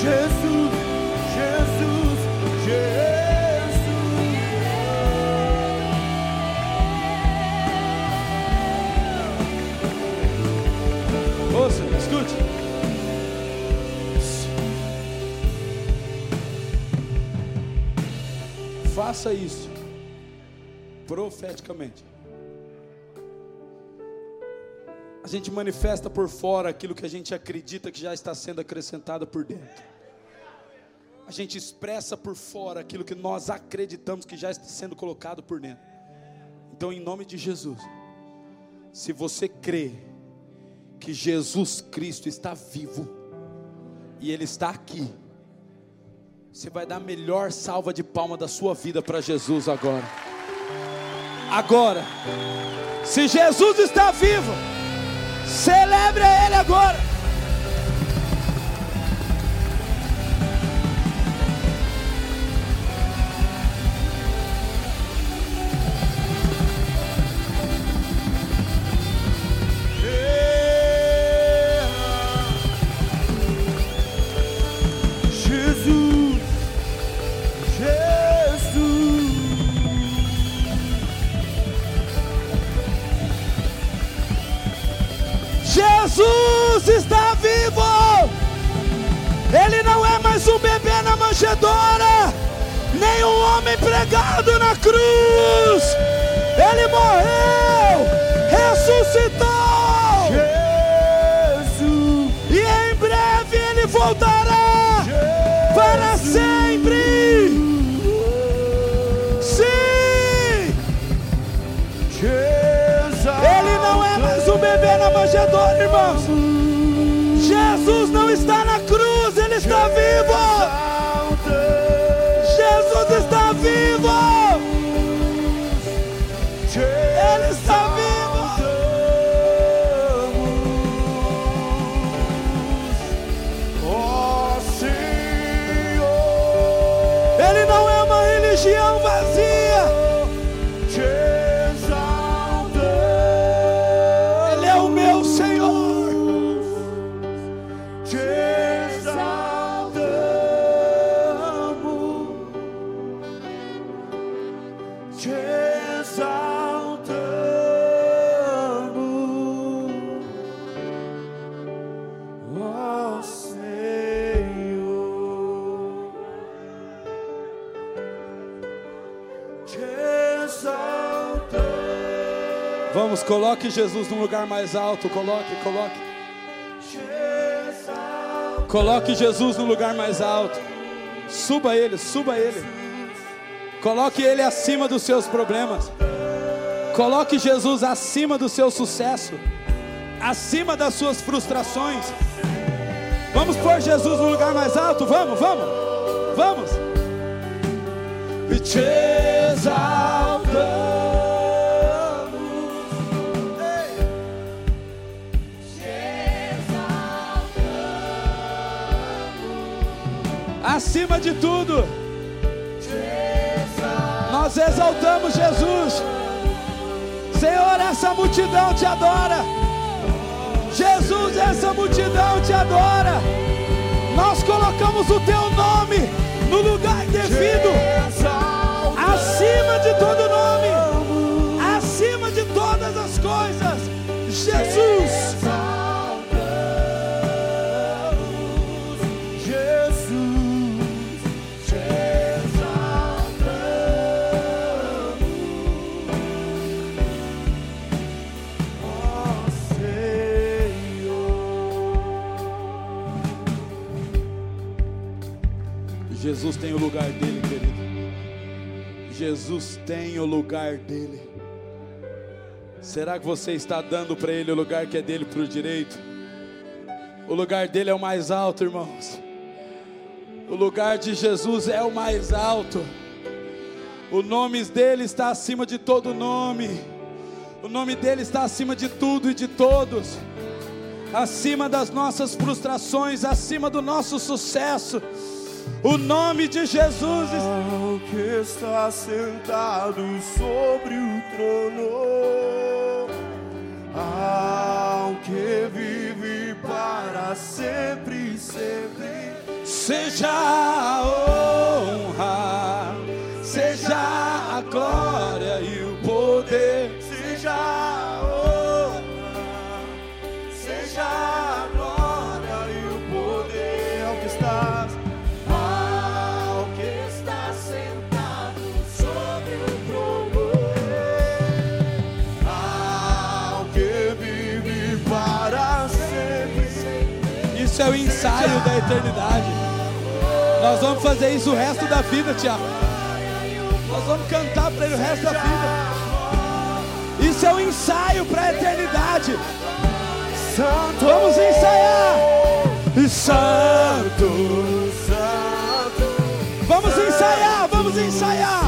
Jesus, Jesus, Jesus. Ouça, escute. Faça isso profeticamente. A gente manifesta por fora aquilo que a gente acredita que já está sendo acrescentado por dentro. A gente expressa por fora aquilo que nós acreditamos que já está sendo colocado por dentro. Então, em nome de Jesus, se você crê que Jesus Cristo está vivo e Ele está aqui, você vai dar a melhor salva de palma da sua vida para Jesus agora. Agora, se Jesus está vivo, Celebre Ele agora. Pregado na cruz. Ele morreu, ressuscitou. Jesus. E em breve ele voltará para sempre. Sim. Ele não é mais um bebê na manjedoura, irmãos. Vamos, coloque Jesus num lugar mais alto. Coloque, coloque. Coloque Jesus no lugar mais alto. Suba ele, suba ele. Coloque ele acima dos seus problemas. Coloque Jesus acima do seu sucesso, acima das suas frustrações. Vamos pôr Jesus no lugar mais alto? Vamos, vamos, vamos. e te. Acima de tudo, nós exaltamos Jesus. Senhor, essa multidão te adora. Jesus, essa multidão te adora. Nós colocamos o teu nome no lugar devido, acima de todo nome, Jesus tem o lugar dele, querido. Jesus tem o lugar dele. Será que você está dando para ele o lugar que é dele para o direito? O lugar dele é o mais alto, irmãos. O lugar de Jesus é o mais alto. O nome dele está acima de todo nome. O nome dele está acima de tudo e de todos. Acima das nossas frustrações, acima do nosso sucesso. O nome de Jesus Ao que está sentado sobre o trono, ao que vive para sempre, sempre. Seja a honra, seja a glória e o poder. Seja a honra, seja a glória ensaio da eternidade. Nós vamos fazer isso o resto da vida, Tiago. Nós vamos cantar para ele o resto da vida. Isso é um ensaio para a eternidade. Santo, Vamos ensaiar. Santo, Santo. Vamos ensaiar, vamos ensaiar.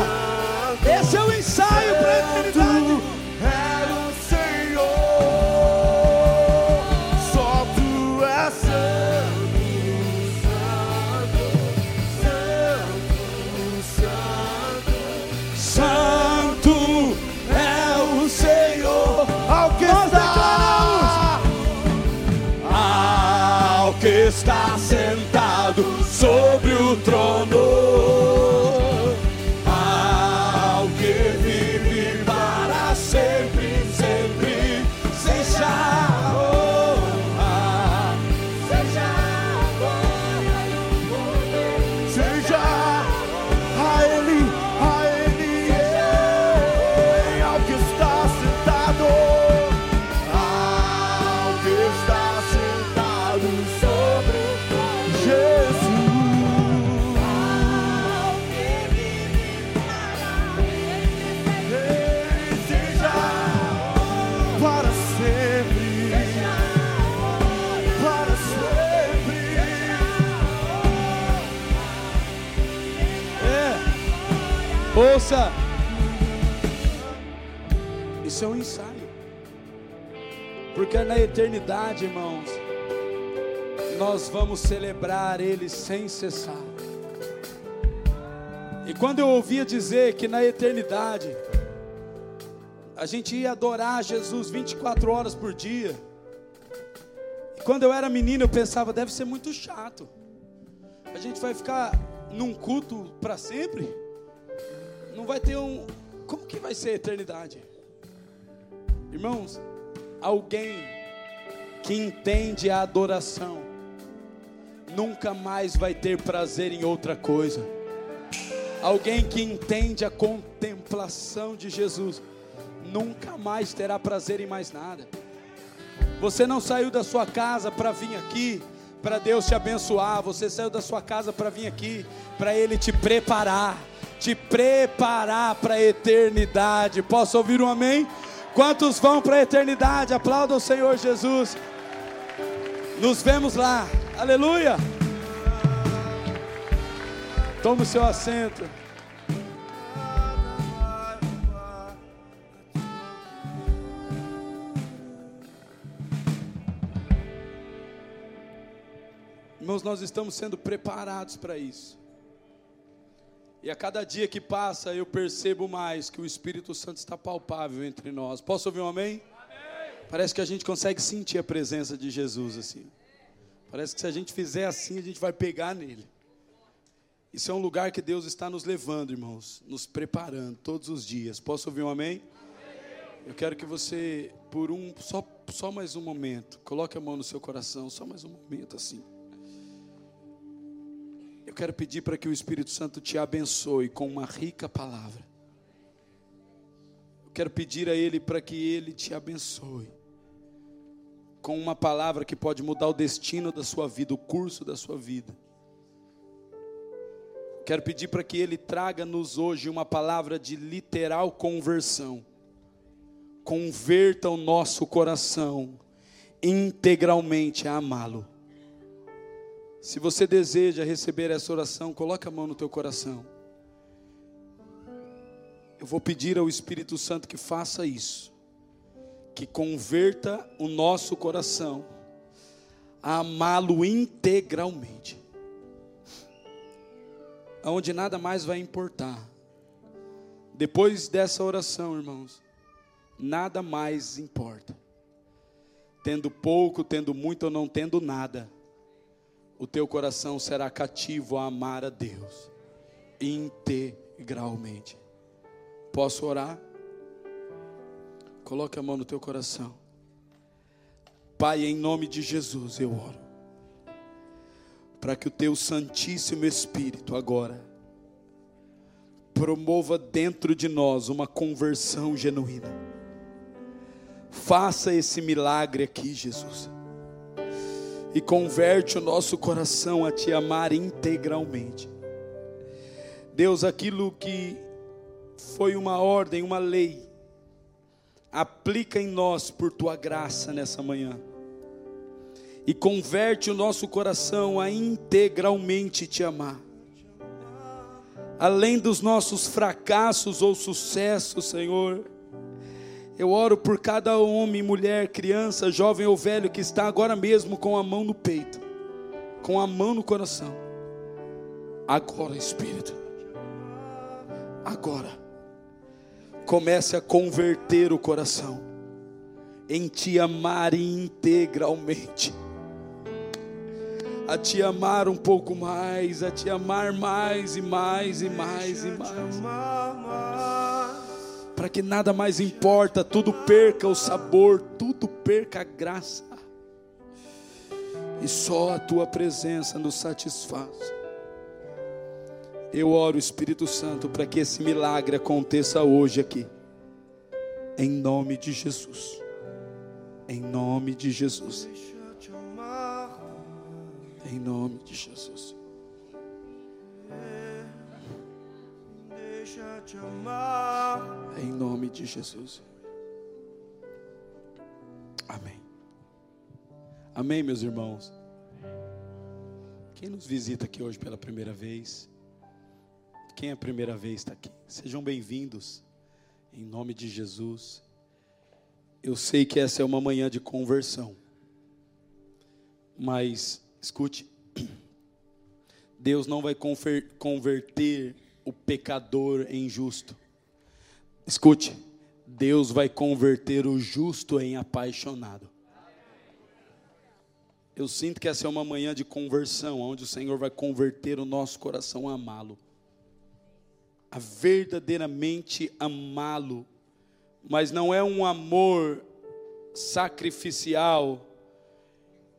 Eternidade, irmãos, nós vamos celebrar Ele sem cessar. E quando eu ouvia dizer que na eternidade a gente ia adorar Jesus 24 horas por dia. E quando eu era menino eu pensava, deve ser muito chato. A gente vai ficar num culto para sempre? Não vai ter um. Como que vai ser a eternidade? Irmãos, alguém que entende a adoração nunca mais vai ter prazer em outra coisa. Alguém que entende a contemplação de Jesus nunca mais terá prazer em mais nada. Você não saiu da sua casa para vir aqui para Deus te abençoar. Você saiu da sua casa para vir aqui para Ele te preparar, te preparar para a eternidade. Posso ouvir um amém? Quantos vão para a eternidade? Aplauda o Senhor Jesus. Nos vemos lá. Aleluia. Tome o seu assento. Irmãos, nós estamos sendo preparados para isso. E a cada dia que passa, eu percebo mais que o Espírito Santo está palpável entre nós. Posso ouvir um amém? Parece que a gente consegue sentir a presença de Jesus assim. Parece que se a gente fizer assim, a gente vai pegar nele. Isso é um lugar que Deus está nos levando, irmãos, nos preparando todos os dias. Posso ouvir um amém? Eu quero que você, por um, só, só mais um momento, coloque a mão no seu coração, só mais um momento assim. Eu quero pedir para que o Espírito Santo te abençoe com uma rica palavra. Eu quero pedir a Ele para que Ele te abençoe com uma palavra que pode mudar o destino da sua vida, o curso da sua vida. Quero pedir para que Ele traga-nos hoje uma palavra de literal conversão. Converta o nosso coração integralmente a amá-lo. Se você deseja receber essa oração, coloque a mão no teu coração. Eu vou pedir ao Espírito Santo que faça isso. Que converta o nosso coração a amá-lo integralmente. Aonde nada mais vai importar. Depois dessa oração, irmãos, nada mais importa. Tendo pouco, tendo muito ou não tendo nada o teu coração será cativo a amar a Deus integralmente. Posso orar? Coloque a mão no teu coração. Pai, em nome de Jesus eu oro. Para que o teu Santíssimo Espírito agora promova dentro de nós uma conversão genuína. Faça esse milagre aqui, Jesus. E converte o nosso coração a te amar integralmente. Deus, aquilo que foi uma ordem, uma lei, aplica em nós por tua graça nessa manhã. E converte o nosso coração a integralmente te amar. Além dos nossos fracassos ou sucessos, Senhor, eu oro por cada homem, mulher, criança, jovem ou velho que está agora mesmo com a mão no peito, com a mão no coração. Agora, Espírito, agora comece a converter o coração em te amar integralmente, a te amar um pouco mais, a te amar mais e mais e mais e mais, para que nada mais importa, tudo perca o sabor, tudo perca a graça, e só a tua presença nos satisfaz. Eu oro, Espírito Santo, para que esse milagre aconteça hoje aqui. Em nome de Jesus. Em nome de Jesus. Em nome de Jesus. Em nome de Jesus. Amém. Amém, meus irmãos. Quem nos visita aqui hoje pela primeira vez? Quem é a primeira vez está aqui? Sejam bem-vindos, em nome de Jesus. Eu sei que essa é uma manhã de conversão, mas escute, Deus não vai converter o pecador em justo. Escute, Deus vai converter o justo em apaixonado. Eu sinto que essa é uma manhã de conversão, onde o Senhor vai converter o nosso coração a amá-lo a verdadeiramente amá-lo, mas não é um amor sacrificial,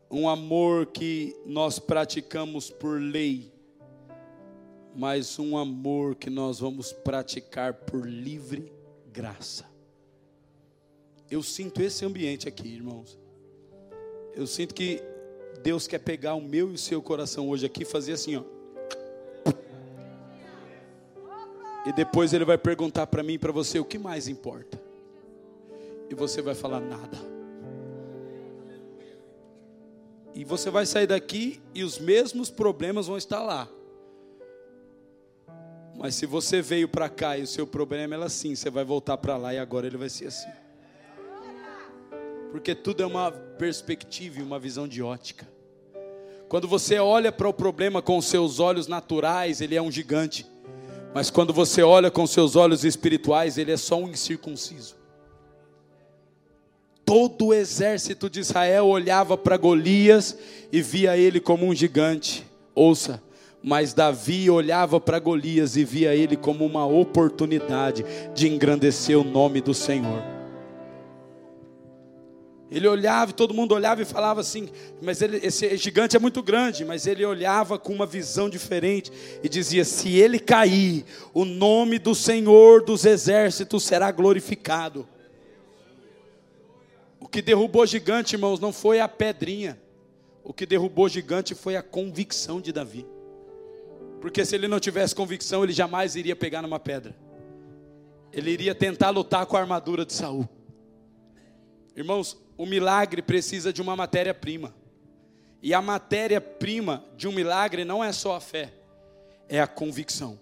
um amor que nós praticamos por lei, mas um amor que nós vamos praticar por livre graça. Eu sinto esse ambiente aqui, irmãos. Eu sinto que Deus quer pegar o meu e o seu coração hoje aqui e fazer assim, ó. E depois ele vai perguntar para mim e para você o que mais importa. E você vai falar nada. E você vai sair daqui e os mesmos problemas vão estar lá. Mas se você veio para cá e o seu problema é assim, você vai voltar para lá e agora ele vai ser assim. Porque tudo é uma perspectiva e uma visão de ótica. Quando você olha para o problema com os seus olhos naturais, ele é um gigante. Mas quando você olha com seus olhos espirituais, ele é só um incircunciso. Todo o exército de Israel olhava para Golias e via ele como um gigante. Ouça, mas Davi olhava para Golias e via ele como uma oportunidade de engrandecer o nome do Senhor. Ele olhava e todo mundo olhava e falava assim, mas ele, esse gigante é muito grande, mas ele olhava com uma visão diferente e dizia: se ele cair, o nome do Senhor dos exércitos será glorificado. O que derrubou gigante, irmãos, não foi a pedrinha, o que derrubou gigante foi a convicção de Davi. Porque se ele não tivesse convicção, ele jamais iria pegar numa pedra. Ele iria tentar lutar com a armadura de Saul. Irmãos, o milagre precisa de uma matéria-prima. E a matéria-prima de um milagre não é só a fé, é a convicção.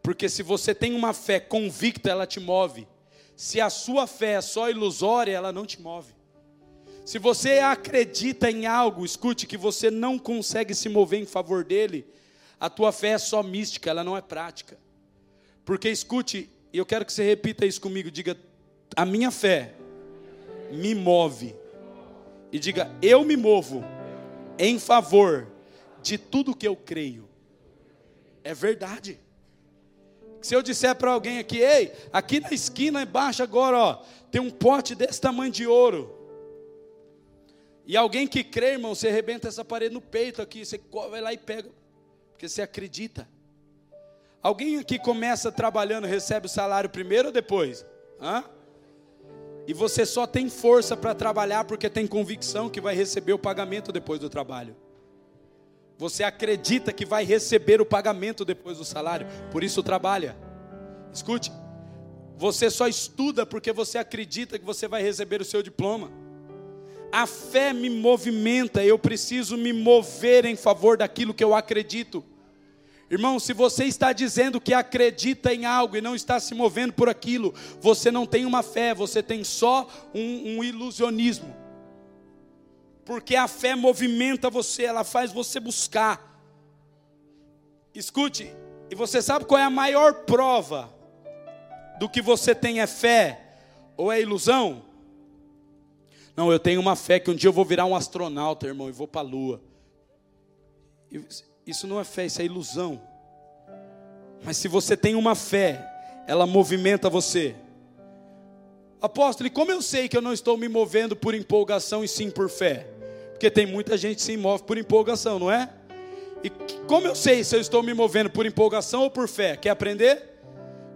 Porque se você tem uma fé convicta, ela te move. Se a sua fé é só ilusória, ela não te move. Se você acredita em algo, escute que você não consegue se mover em favor dele, a tua fé é só mística, ela não é prática. Porque escute, eu quero que você repita isso comigo, diga: a minha fé me move. E diga: Eu me movo em favor de tudo que eu creio. É verdade. Se eu disser para alguém aqui, ei, aqui na esquina embaixo agora, ó, tem um pote desse tamanho de ouro. E alguém que crê, irmão, você arrebenta essa parede no peito aqui, você vai lá e pega, porque você acredita. Alguém aqui começa trabalhando, recebe o salário primeiro ou depois? Hã? E você só tem força para trabalhar porque tem convicção que vai receber o pagamento depois do trabalho. Você acredita que vai receber o pagamento depois do salário, por isso trabalha. Escute, você só estuda porque você acredita que você vai receber o seu diploma. A fé me movimenta, eu preciso me mover em favor daquilo que eu acredito. Irmão, se você está dizendo que acredita em algo e não está se movendo por aquilo, você não tem uma fé, você tem só um, um ilusionismo. Porque a fé movimenta você, ela faz você buscar. Escute, e você sabe qual é a maior prova do que você tem é fé ou é ilusão? Não, eu tenho uma fé que um dia eu vou virar um astronauta, irmão, e vou para a lua. Isso não é fé, isso é ilusão. Mas se você tem uma fé, ela movimenta você. Apóstolo, como eu sei que eu não estou me movendo por empolgação e sim por fé? Porque tem muita gente que se move por empolgação, não é? E como eu sei se eu estou me movendo por empolgação ou por fé? Quer aprender?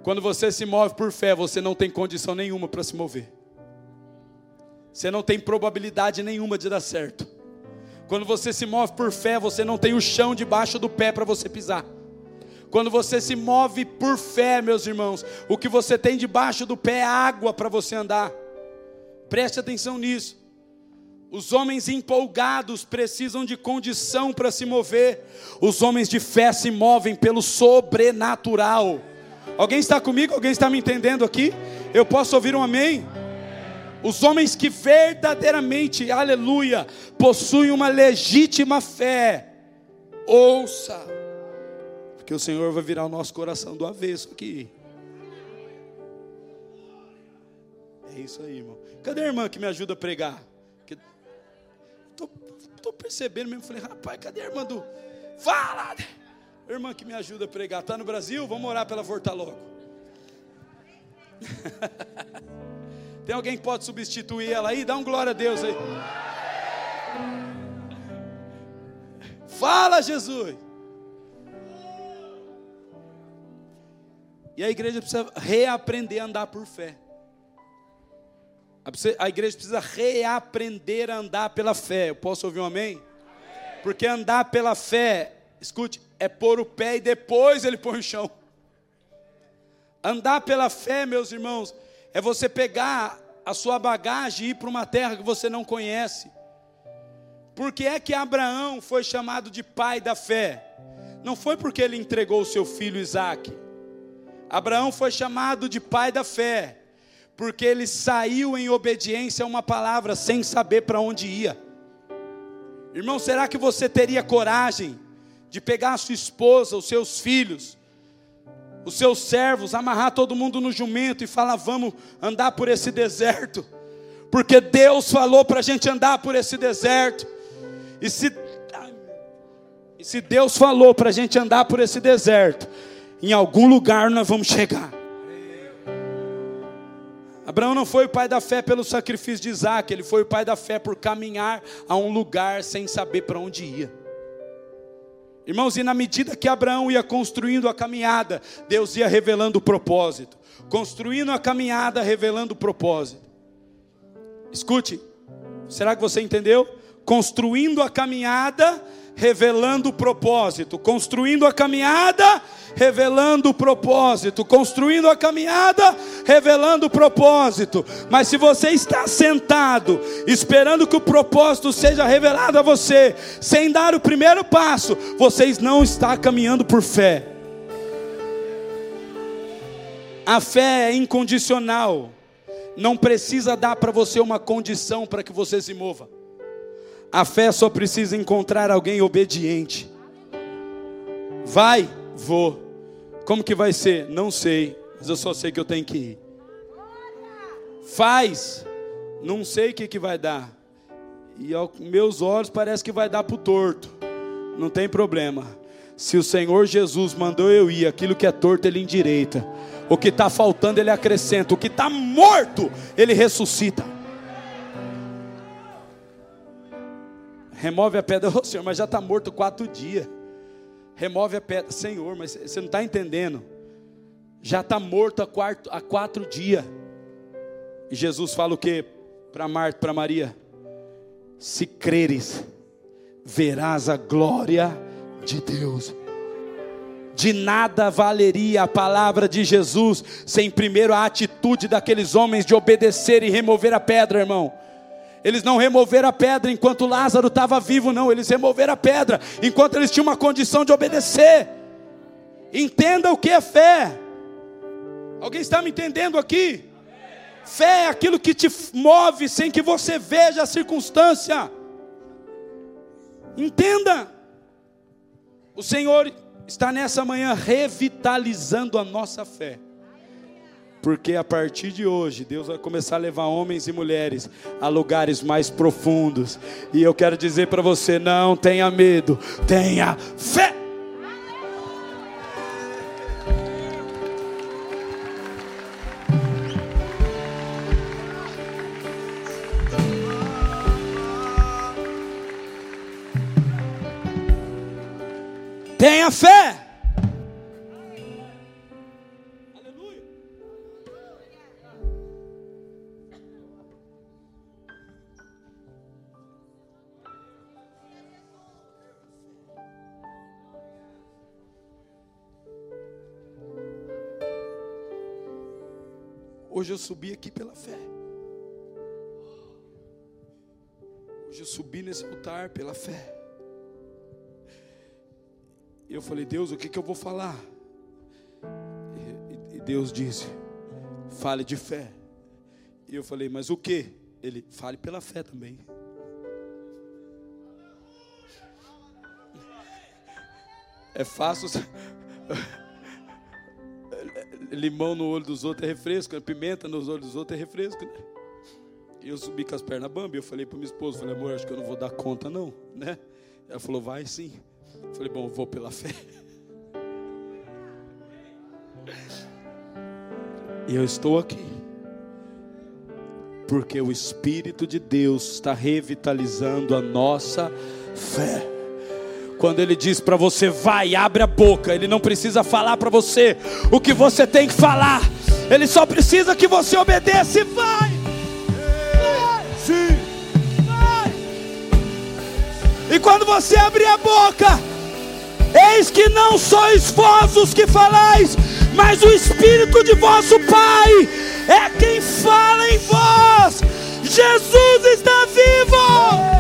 Quando você se move por fé, você não tem condição nenhuma para se mover. Você não tem probabilidade nenhuma de dar certo. Quando você se move por fé, você não tem o chão debaixo do pé para você pisar. Quando você se move por fé, meus irmãos, o que você tem debaixo do pé é água para você andar. Preste atenção nisso. Os homens empolgados precisam de condição para se mover. Os homens de fé se movem pelo sobrenatural. Alguém está comigo? Alguém está me entendendo aqui? Eu posso ouvir um amém? Os homens que verdadeiramente, aleluia, possuem uma legítima fé, ouça, porque o Senhor vai virar o nosso coração do avesso aqui. É isso aí, irmão. Cadê a irmã que me ajuda a pregar? Estou percebendo mesmo. Falei, rapaz, cadê a irmã do. Fala! Irmã que me ajuda a pregar. Está no Brasil? Vamos orar pela voltar logo. Tem alguém que pode substituir ela aí? Dá um glória a Deus aí. Fala, Jesus. E a igreja precisa reaprender a andar por fé. A igreja precisa reaprender a andar pela fé. Eu posso ouvir um amém? Porque andar pela fé, escute, é pôr o pé e depois ele põe o chão. Andar pela fé, meus irmãos, é você pegar a sua bagagem e ir para uma terra que você não conhece. Por que é que Abraão foi chamado de pai da fé? Não foi porque ele entregou o seu filho Isaac. Abraão foi chamado de pai da fé, porque ele saiu em obediência a uma palavra sem saber para onde ia. Irmão, será que você teria coragem de pegar a sua esposa, os seus filhos, os seus servos, amarrar todo mundo no jumento e falar: vamos andar por esse deserto, porque Deus falou para a gente andar por esse deserto, e se, e se Deus falou para a gente andar por esse deserto, em algum lugar nós vamos chegar. Abraão não foi o pai da fé pelo sacrifício de Isaac, ele foi o pai da fé por caminhar a um lugar sem saber para onde ia. Irmãos, e na medida que Abraão ia construindo a caminhada, Deus ia revelando o propósito. Construindo a caminhada, revelando o propósito. Escute, será que você entendeu? Construindo a caminhada, revelando o propósito, construindo a caminhada, revelando o propósito, construindo a caminhada, revelando o propósito. Mas se você está sentado, esperando que o propósito seja revelado a você, sem dar o primeiro passo, vocês não está caminhando por fé. A fé é incondicional. Não precisa dar para você uma condição para que você se mova. A fé só precisa encontrar alguém obediente. Vai, vou. Como que vai ser? Não sei, mas eu só sei que eu tenho que ir. Faz, não sei o que, que vai dar. E aos meus olhos parece que vai dar para o torto. Não tem problema. Se o Senhor Jesus mandou eu ir, aquilo que é torto ele endireita. O que está faltando ele acrescenta. O que está morto ele ressuscita. Remove a pedra, oh, Senhor, mas já está morto quatro dias. Remove a pedra, Senhor, mas você não está entendendo. Já está morto há quatro, há quatro dias. E Jesus fala o que para Marta, para Maria? Se creres, verás a glória de Deus. De nada valeria a palavra de Jesus sem primeiro a atitude daqueles homens de obedecer e remover a pedra, irmão. Eles não removeram a pedra enquanto Lázaro estava vivo, não. Eles removeram a pedra enquanto eles tinham uma condição de obedecer. Entenda o que é fé. Alguém está me entendendo aqui? Fé é aquilo que te move sem que você veja a circunstância. Entenda. O Senhor está nessa manhã revitalizando a nossa fé. Porque a partir de hoje, Deus vai começar a levar homens e mulheres a lugares mais profundos. E eu quero dizer para você: não tenha medo, tenha fé. Tenha fé. Hoje eu subi aqui pela fé. Hoje eu subi nesse altar pela fé. E eu falei, Deus, o que, que eu vou falar? E, e Deus disse, fale de fé. E eu falei, mas o que? Ele, fale pela fé também. É fácil. Limão no olho dos outros é refresco, né? pimenta nos olhos dos outros é refresco. Né? E eu subi com as pernas bamba. Eu falei para minha esposa, falei, amor, acho que eu não vou dar conta não, né? Ela falou, vai sim. Falei, bom, vou pela fé. E eu estou aqui. Porque o Espírito de Deus está revitalizando a nossa fé. Quando Ele diz para você, vai, abre a boca, Ele não precisa falar para você o que você tem que falar, Ele só precisa que você obedeça e vai. vai. Sim. Vai. E quando você abrir a boca, Eis que não sois vós os que falais, mas o Espírito de vosso Pai é quem fala em vós. Jesus está vivo.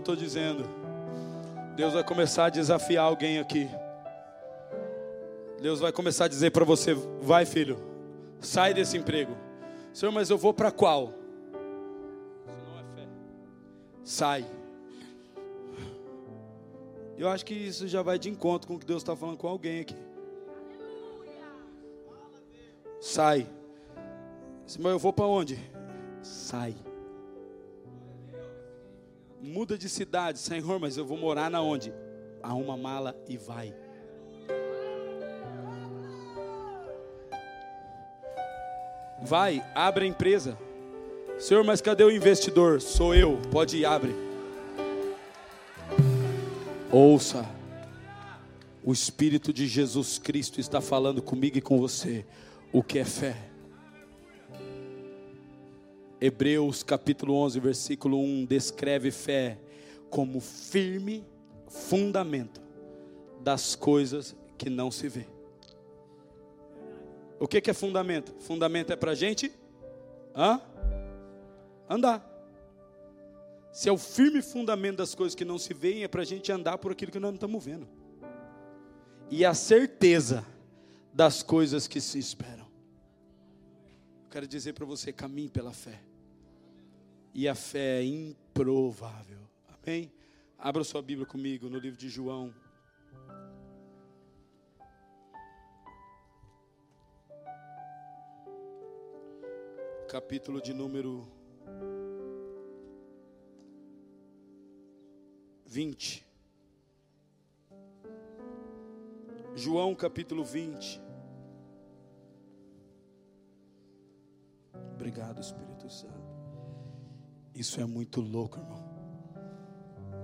Eu estou dizendo. Deus vai começar a desafiar alguém aqui. Deus vai começar a dizer para você: vai, filho, sai desse emprego. Senhor, mas eu vou para qual? Isso não é fé. Sai. Eu acho que isso já vai de encontro com o que Deus está falando com alguém aqui. Sai. Mas eu vou para onde? Sai. Muda de cidade, Senhor, mas eu vou morar na onde? Arruma mala e vai. Vai, abre a empresa. Senhor, mas cadê o investidor? Sou eu. Pode ir, abre. Ouça. O Espírito de Jesus Cristo está falando comigo e com você. O que é fé? Hebreus capítulo 11, versículo 1 descreve fé como firme fundamento das coisas que não se vê. O que, é fundamento? Fundamento é para a gente hã? andar. Se é o firme fundamento das coisas que não se veem, é para a gente andar por aquilo que nós não estamos vendo. E a certeza das coisas que se esperam. Quero dizer para você: caminhe pela fé. E a fé é improvável. Amém? Abra sua Bíblia comigo no livro de João. Capítulo de número 20. João capítulo 20. Obrigado, Espírito Santo. Isso é muito louco, irmão.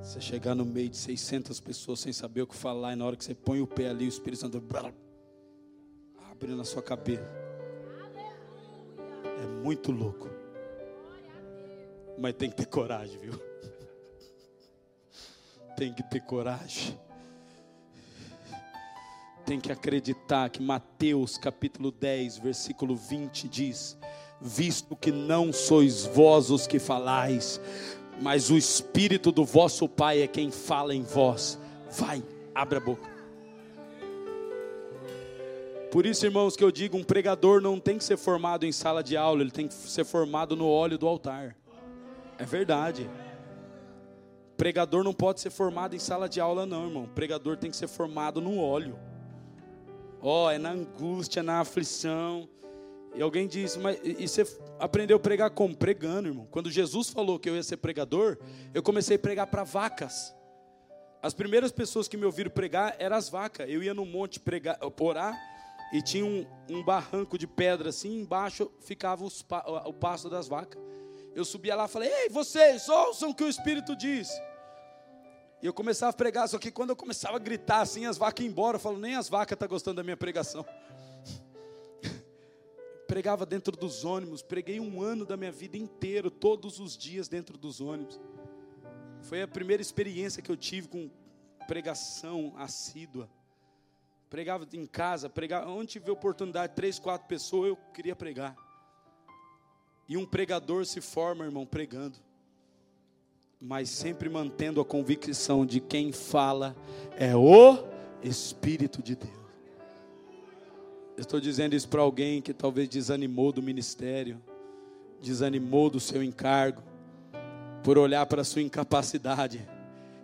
Você chegar no meio de 600 pessoas sem saber o que falar, e na hora que você põe o pé ali, o Espírito Santo abre na sua cabeça. É muito louco. Mas tem que ter coragem, viu? Tem que ter coragem. Tem que acreditar que Mateus capítulo 10, versículo 20 diz: Visto que não sois vós os que falais, mas o Espírito do vosso Pai é quem fala em vós. Vai, abre a boca. Por isso, irmãos, que eu digo: um pregador não tem que ser formado em sala de aula, ele tem que ser formado no óleo do altar. É verdade. Pregador não pode ser formado em sala de aula, não, irmão. Pregador tem que ser formado no óleo. Ó, oh, é na angústia, na aflição. E alguém disse, mas e você aprendeu a pregar como? Pregando, irmão. Quando Jesus falou que eu ia ser pregador, eu comecei a pregar para vacas. As primeiras pessoas que me ouviram pregar eram as vacas. Eu ia no monte pregar, orar, e tinha um, um barranco de pedra assim, embaixo ficava os, o pasto das vacas. Eu subia lá e falei: Ei, vocês, ouçam o que o Espírito diz. E eu começava a pregar, só que quando eu começava a gritar assim, as vacas iam embora. Eu falo: Nem as vacas estão tá gostando da minha pregação. Pregava dentro dos ônibus, preguei um ano da minha vida inteiro, todos os dias dentro dos ônibus. Foi a primeira experiência que eu tive com pregação assídua. Pregava em casa, pregava, onde tive oportunidade, três, quatro pessoas, eu queria pregar. E um pregador se forma, irmão, pregando, mas sempre mantendo a convicção de quem fala é o Espírito de Deus. Estou dizendo isso para alguém que talvez desanimou do ministério, desanimou do seu encargo, por olhar para a sua incapacidade.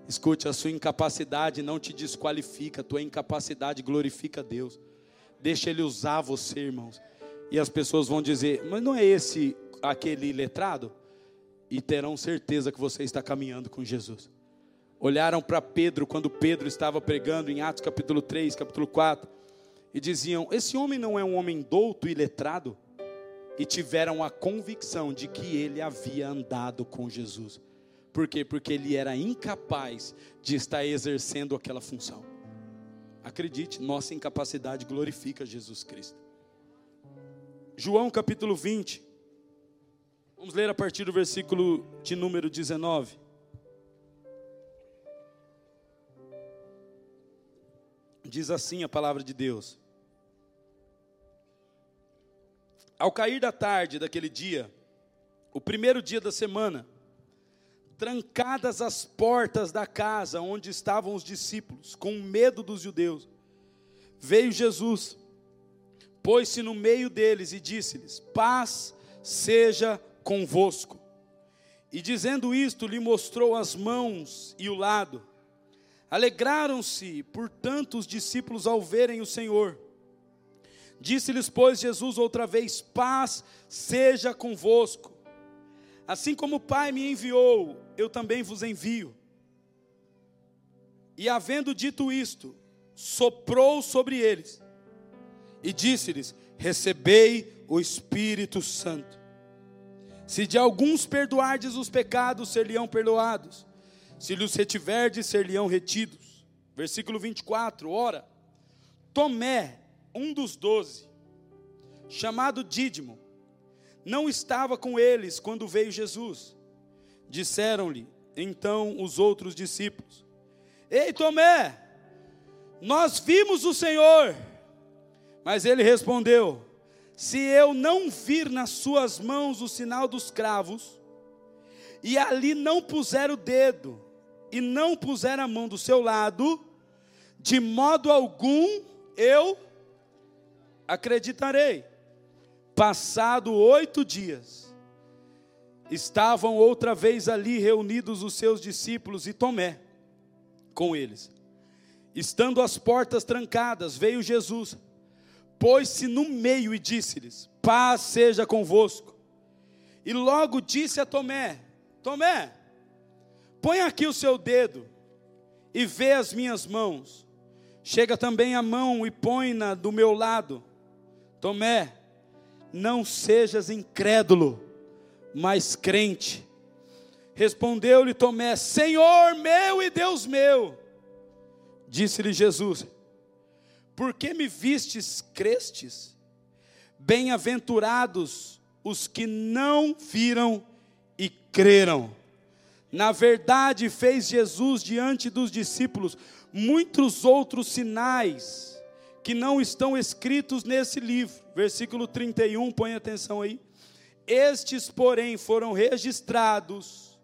Escute, a sua incapacidade não te desqualifica, a tua incapacidade glorifica Deus. Deixa Ele usar você, irmãos. E as pessoas vão dizer, mas não é esse aquele letrado e terão certeza que você está caminhando com Jesus. Olharam para Pedro quando Pedro estava pregando em Atos capítulo 3, capítulo 4, e diziam: Esse homem não é um homem douto e letrado? E tiveram a convicção de que ele havia andado com Jesus. Por quê? Porque ele era incapaz de estar exercendo aquela função. Acredite, nossa incapacidade glorifica Jesus Cristo. João capítulo 20, Vamos ler a partir do versículo de número 19. Diz assim a palavra de Deus: Ao cair da tarde daquele dia, o primeiro dia da semana, trancadas as portas da casa onde estavam os discípulos, com medo dos judeus, veio Jesus, pôs-se no meio deles e disse-lhes: Paz seja convosco. E dizendo isto, lhe mostrou as mãos e o lado. Alegraram-se, portanto, os discípulos ao verem o Senhor. Disse-lhes, pois, Jesus outra vez: Paz seja convosco. Assim como o Pai me enviou, eu também vos envio. E havendo dito isto, soprou sobre eles e disse-lhes: Recebei o Espírito Santo. Se de alguns perdoardes os pecados, ser-lhe-ão perdoados. Se lhes retiverdes, ser-lhe-ão retidos. Versículo 24, ora, Tomé, um dos doze, chamado Dídimo, não estava com eles quando veio Jesus. Disseram-lhe então os outros discípulos: Ei, Tomé, nós vimos o Senhor. Mas ele respondeu: Se eu não vir nas suas mãos o sinal dos cravos, e ali não puser o dedo, e não puser a mão do seu lado, de modo algum eu acreditarei. Passado oito dias, estavam outra vez ali reunidos os seus discípulos e Tomé com eles. Estando as portas trancadas, veio Jesus, pôs-se no meio e disse-lhes: Paz seja convosco. E logo disse a Tomé: Tomé, põe aqui o seu dedo e vê as minhas mãos. Chega também a mão e põe-na do meu lado. Tomé, não sejas incrédulo, mas crente. Respondeu-lhe Tomé: Senhor meu e Deus meu. Disse-lhe Jesus: Por que me vistes, crestes? Bem-aventurados os que não viram e creram. Na verdade, fez Jesus diante dos discípulos muitos outros sinais que não estão escritos nesse livro. Versículo 31, põe atenção aí. Estes, porém, foram registrados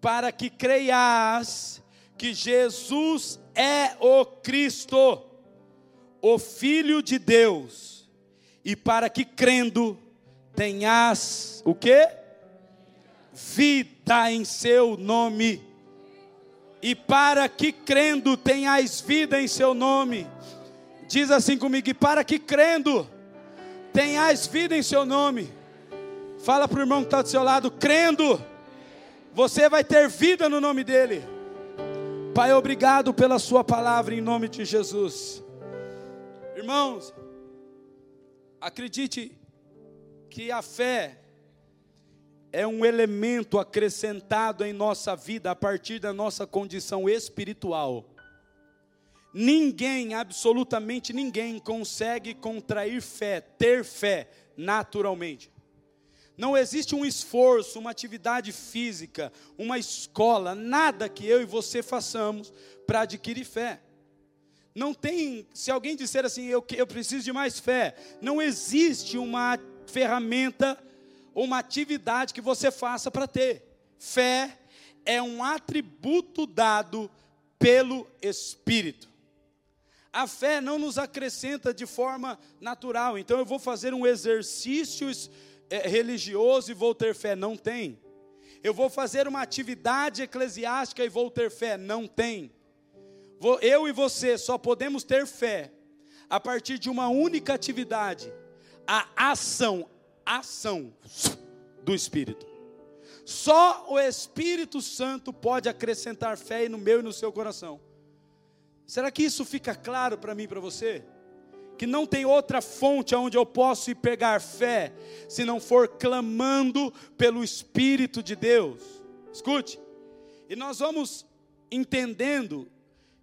para que creias que Jesus é o Cristo, o Filho de Deus, e para que crendo tenhas o que? Vida em seu nome e para que crendo tenhais vida em seu nome. Diz assim comigo, para que crendo tenhais vida em seu nome. Fala para o irmão que está do seu lado, crendo, você vai ter vida no nome dele. Pai, obrigado pela sua palavra em nome de Jesus. Irmãos, acredite que a fé é um elemento acrescentado em nossa vida a partir da nossa condição espiritual. Ninguém, absolutamente ninguém, consegue contrair fé, ter fé naturalmente. Não existe um esforço, uma atividade física, uma escola, nada que eu e você façamos para adquirir fé. Não tem, se alguém disser assim, eu, eu preciso de mais fé, não existe uma ferramenta uma atividade que você faça para ter. Fé é um atributo dado pelo Espírito. A fé não nos acrescenta de forma natural, então eu vou fazer um exercício é, religioso e vou ter fé. Não tem. Eu vou fazer uma atividade eclesiástica e vou ter fé. Não tem. Eu e você só podemos ter fé a partir de uma única atividade: a ação ação do Espírito. Só o Espírito Santo pode acrescentar fé no meu e no seu coração. Será que isso fica claro para mim e para você? Que não tem outra fonte onde eu posso ir pegar fé, se não for clamando pelo Espírito de Deus. Escute, e nós vamos entendendo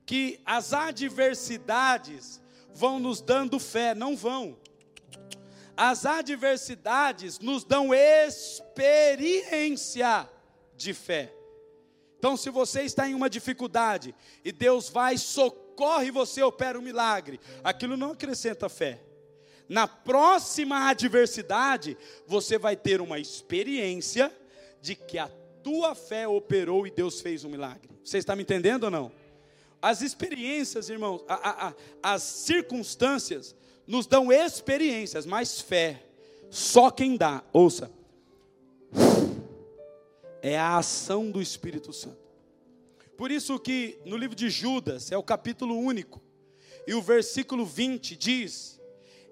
que as adversidades vão nos dando fé, não vão. As adversidades nos dão experiência de fé. Então, se você está em uma dificuldade e Deus vai, socorre você, opera um milagre, aquilo não acrescenta fé. Na próxima adversidade, você vai ter uma experiência de que a tua fé operou e Deus fez um milagre. Você está me entendendo ou não? As experiências, irmãos, a, a, a, as circunstâncias, nos dão experiências, mas fé, só quem dá, ouça, é a ação do Espírito Santo. Por isso que no livro de Judas, é o capítulo único, e o versículo 20 diz: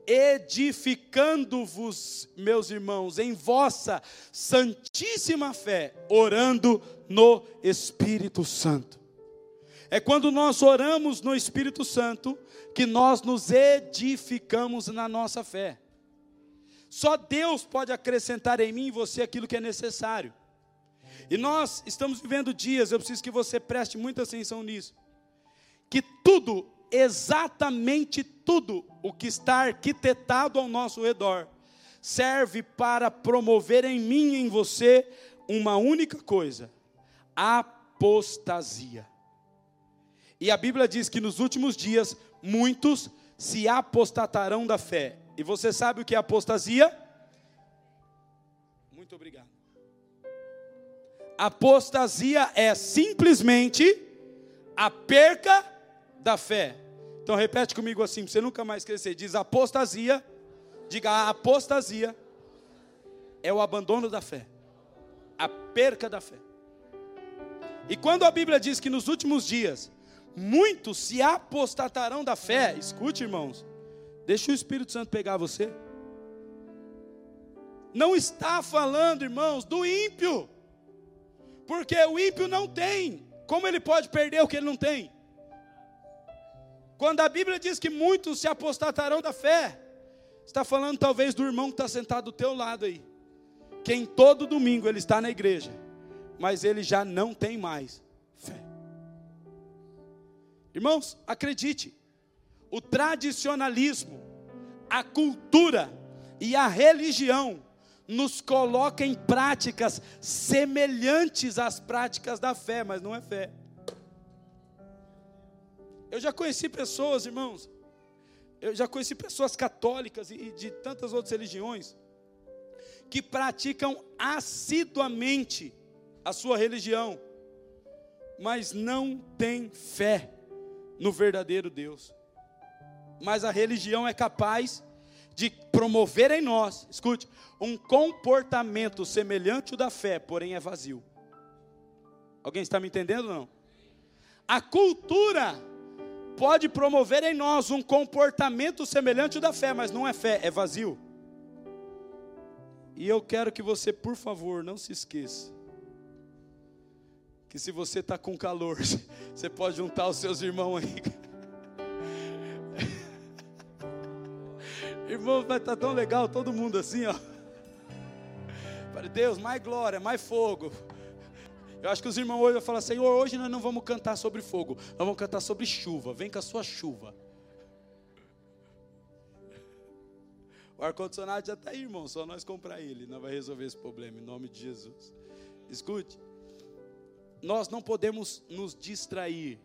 edificando-vos, meus irmãos, em vossa santíssima fé, orando no Espírito Santo. É quando nós oramos no Espírito Santo que nós nos edificamos na nossa fé. Só Deus pode acrescentar em mim e você aquilo que é necessário. E nós estamos vivendo dias, eu preciso que você preste muita atenção nisso. Que tudo, exatamente tudo, o que está arquitetado ao nosso redor, serve para promover em mim e em você uma única coisa: apostasia. E a Bíblia diz que nos últimos dias muitos se apostatarão da fé. E você sabe o que é apostasia? Muito obrigado. Apostasia é simplesmente a perca da fé. Então repete comigo assim, para você nunca mais esquecer. Diz apostasia. Diga apostasia é o abandono da fé. A perca da fé. E quando a Bíblia diz que nos últimos dias muitos se apostatarão da fé, escute, irmãos. Deixa o Espírito Santo pegar você. Não está falando, irmãos, do ímpio. Porque o ímpio não tem. Como ele pode perder o que ele não tem? Quando a Bíblia diz que muitos se apostatarão da fé, está falando talvez do irmão que está sentado do teu lado aí. Que em todo domingo ele está na igreja, mas ele já não tem mais fé. Irmãos, acredite, o tradicionalismo, a cultura e a religião nos coloca em práticas semelhantes às práticas da fé, mas não é fé. Eu já conheci pessoas, irmãos, eu já conheci pessoas católicas e de tantas outras religiões que praticam assiduamente a sua religião, mas não têm fé no verdadeiro Deus. Mas a religião é capaz de promover em nós, escute, um comportamento semelhante ao da fé, porém é vazio. Alguém está me entendendo ou não? A cultura pode promover em nós um comportamento semelhante ao da fé, mas não é fé, é vazio. E eu quero que você, por favor, não se esqueça. Que se você está com calor, você pode juntar os seus irmãos aí. Irmão, vai estar tá tão legal, todo mundo assim, ó. Deus, mais glória, mais fogo. Eu acho que os irmãos hoje vão falar, Senhor, hoje nós não vamos cantar sobre fogo, nós vamos cantar sobre chuva. Vem com a sua chuva. O ar-condicionado já está aí, irmão, só nós comprar ele, nós vai resolver esse problema, em nome de Jesus. Escute, nós não podemos nos distrair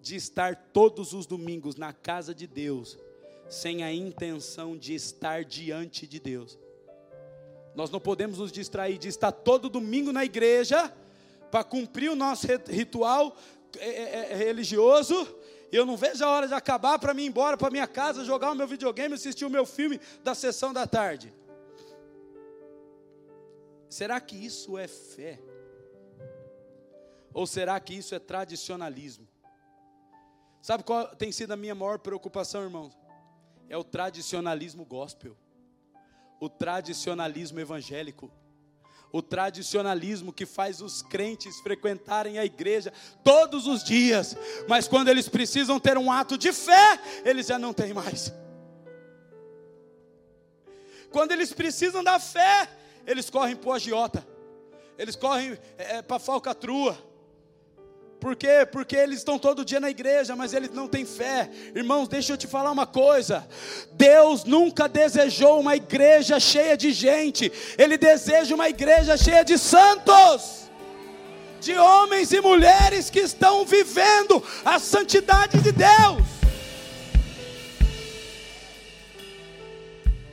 de estar todos os domingos na casa de Deus, sem a intenção de estar diante de Deus. Nós não podemos nos distrair de estar todo domingo na igreja para cumprir o nosso ritual é, é, é, religioso. Eu não vejo a hora de acabar para mim ir embora para minha casa, jogar o meu videogame, assistir o meu filme da sessão da tarde. Será que isso é fé? Ou será que isso é tradicionalismo? Sabe qual tem sido a minha maior preocupação, irmãos? É o tradicionalismo gospel, o tradicionalismo evangélico, o tradicionalismo que faz os crentes frequentarem a igreja todos os dias, mas quando eles precisam ter um ato de fé, eles já não têm mais. Quando eles precisam da fé, eles correm para o agiota, eles correm é, é para a falcatrua, por quê? Porque eles estão todo dia na igreja, mas eles não têm fé. Irmãos, deixa eu te falar uma coisa. Deus nunca desejou uma igreja cheia de gente. Ele deseja uma igreja cheia de santos. De homens e mulheres que estão vivendo a santidade de Deus.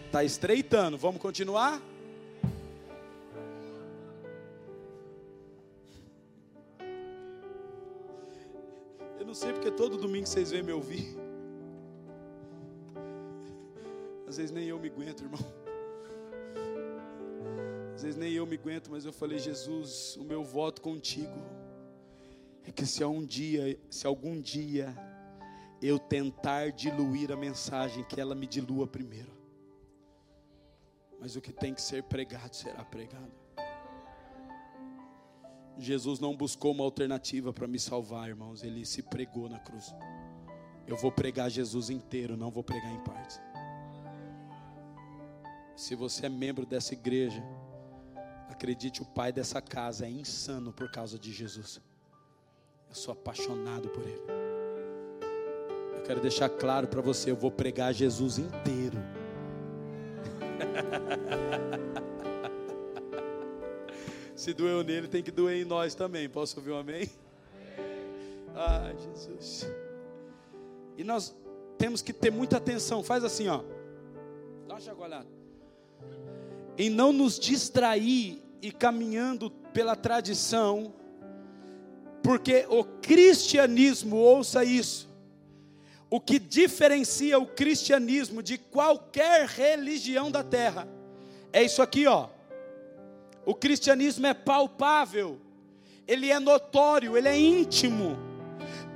Está estreitando, vamos continuar? Sei porque todo domingo vocês vêm me ouvir. Às vezes nem eu me aguento, irmão. Às vezes nem eu me aguento, mas eu falei, Jesus, o meu voto contigo é que se algum dia, se algum dia eu tentar diluir a mensagem, que ela me dilua primeiro. Mas o que tem que ser pregado será pregado. Jesus não buscou uma alternativa para me salvar, irmãos. Ele se pregou na cruz. Eu vou pregar Jesus inteiro, não vou pregar em partes. Se você é membro dessa igreja, acredite, o pai dessa casa é insano por causa de Jesus. Eu sou apaixonado por ele. Eu quero deixar claro para você, eu vou pregar Jesus inteiro. Se doeu nele, tem que doer em nós também. Posso ouvir um amém? Ai, Ai, Jesus. E nós temos que ter muita atenção. Faz assim, ó. Dá uma chacoalhada. Em não nos distrair e caminhando pela tradição, porque o cristianismo, ouça isso, o que diferencia o cristianismo de qualquer religião da terra é isso aqui, ó. O cristianismo é palpável, ele é notório, ele é íntimo.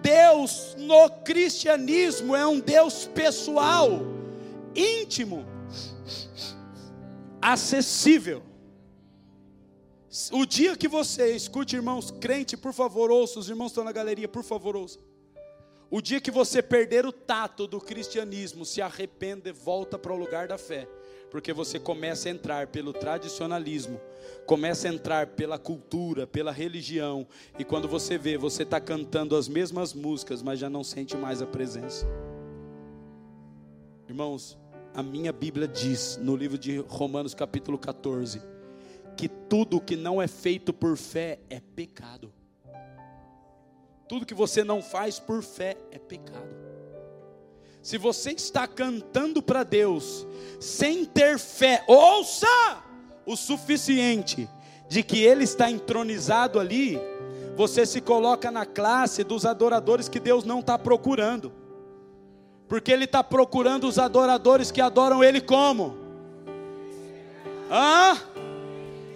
Deus no cristianismo é um Deus pessoal, íntimo, acessível. O dia que você escute, irmãos, crente, por favor, ouça, os irmãos estão na galeria, por favor, ouça. O dia que você perder o tato do cristianismo, se arrependa e volta para o lugar da fé, porque você começa a entrar pelo tradicionalismo, começa a entrar pela cultura, pela religião, e quando você vê, você está cantando as mesmas músicas, mas já não sente mais a presença. Irmãos, a minha Bíblia diz no livro de Romanos, capítulo 14, que tudo que não é feito por fé é pecado. Tudo que você não faz por fé é pecado. Se você está cantando para Deus sem ter fé, ouça o suficiente de que Ele está entronizado ali, você se coloca na classe dos adoradores que Deus não está procurando, porque Ele está procurando os adoradores que adoram Ele como? Hã?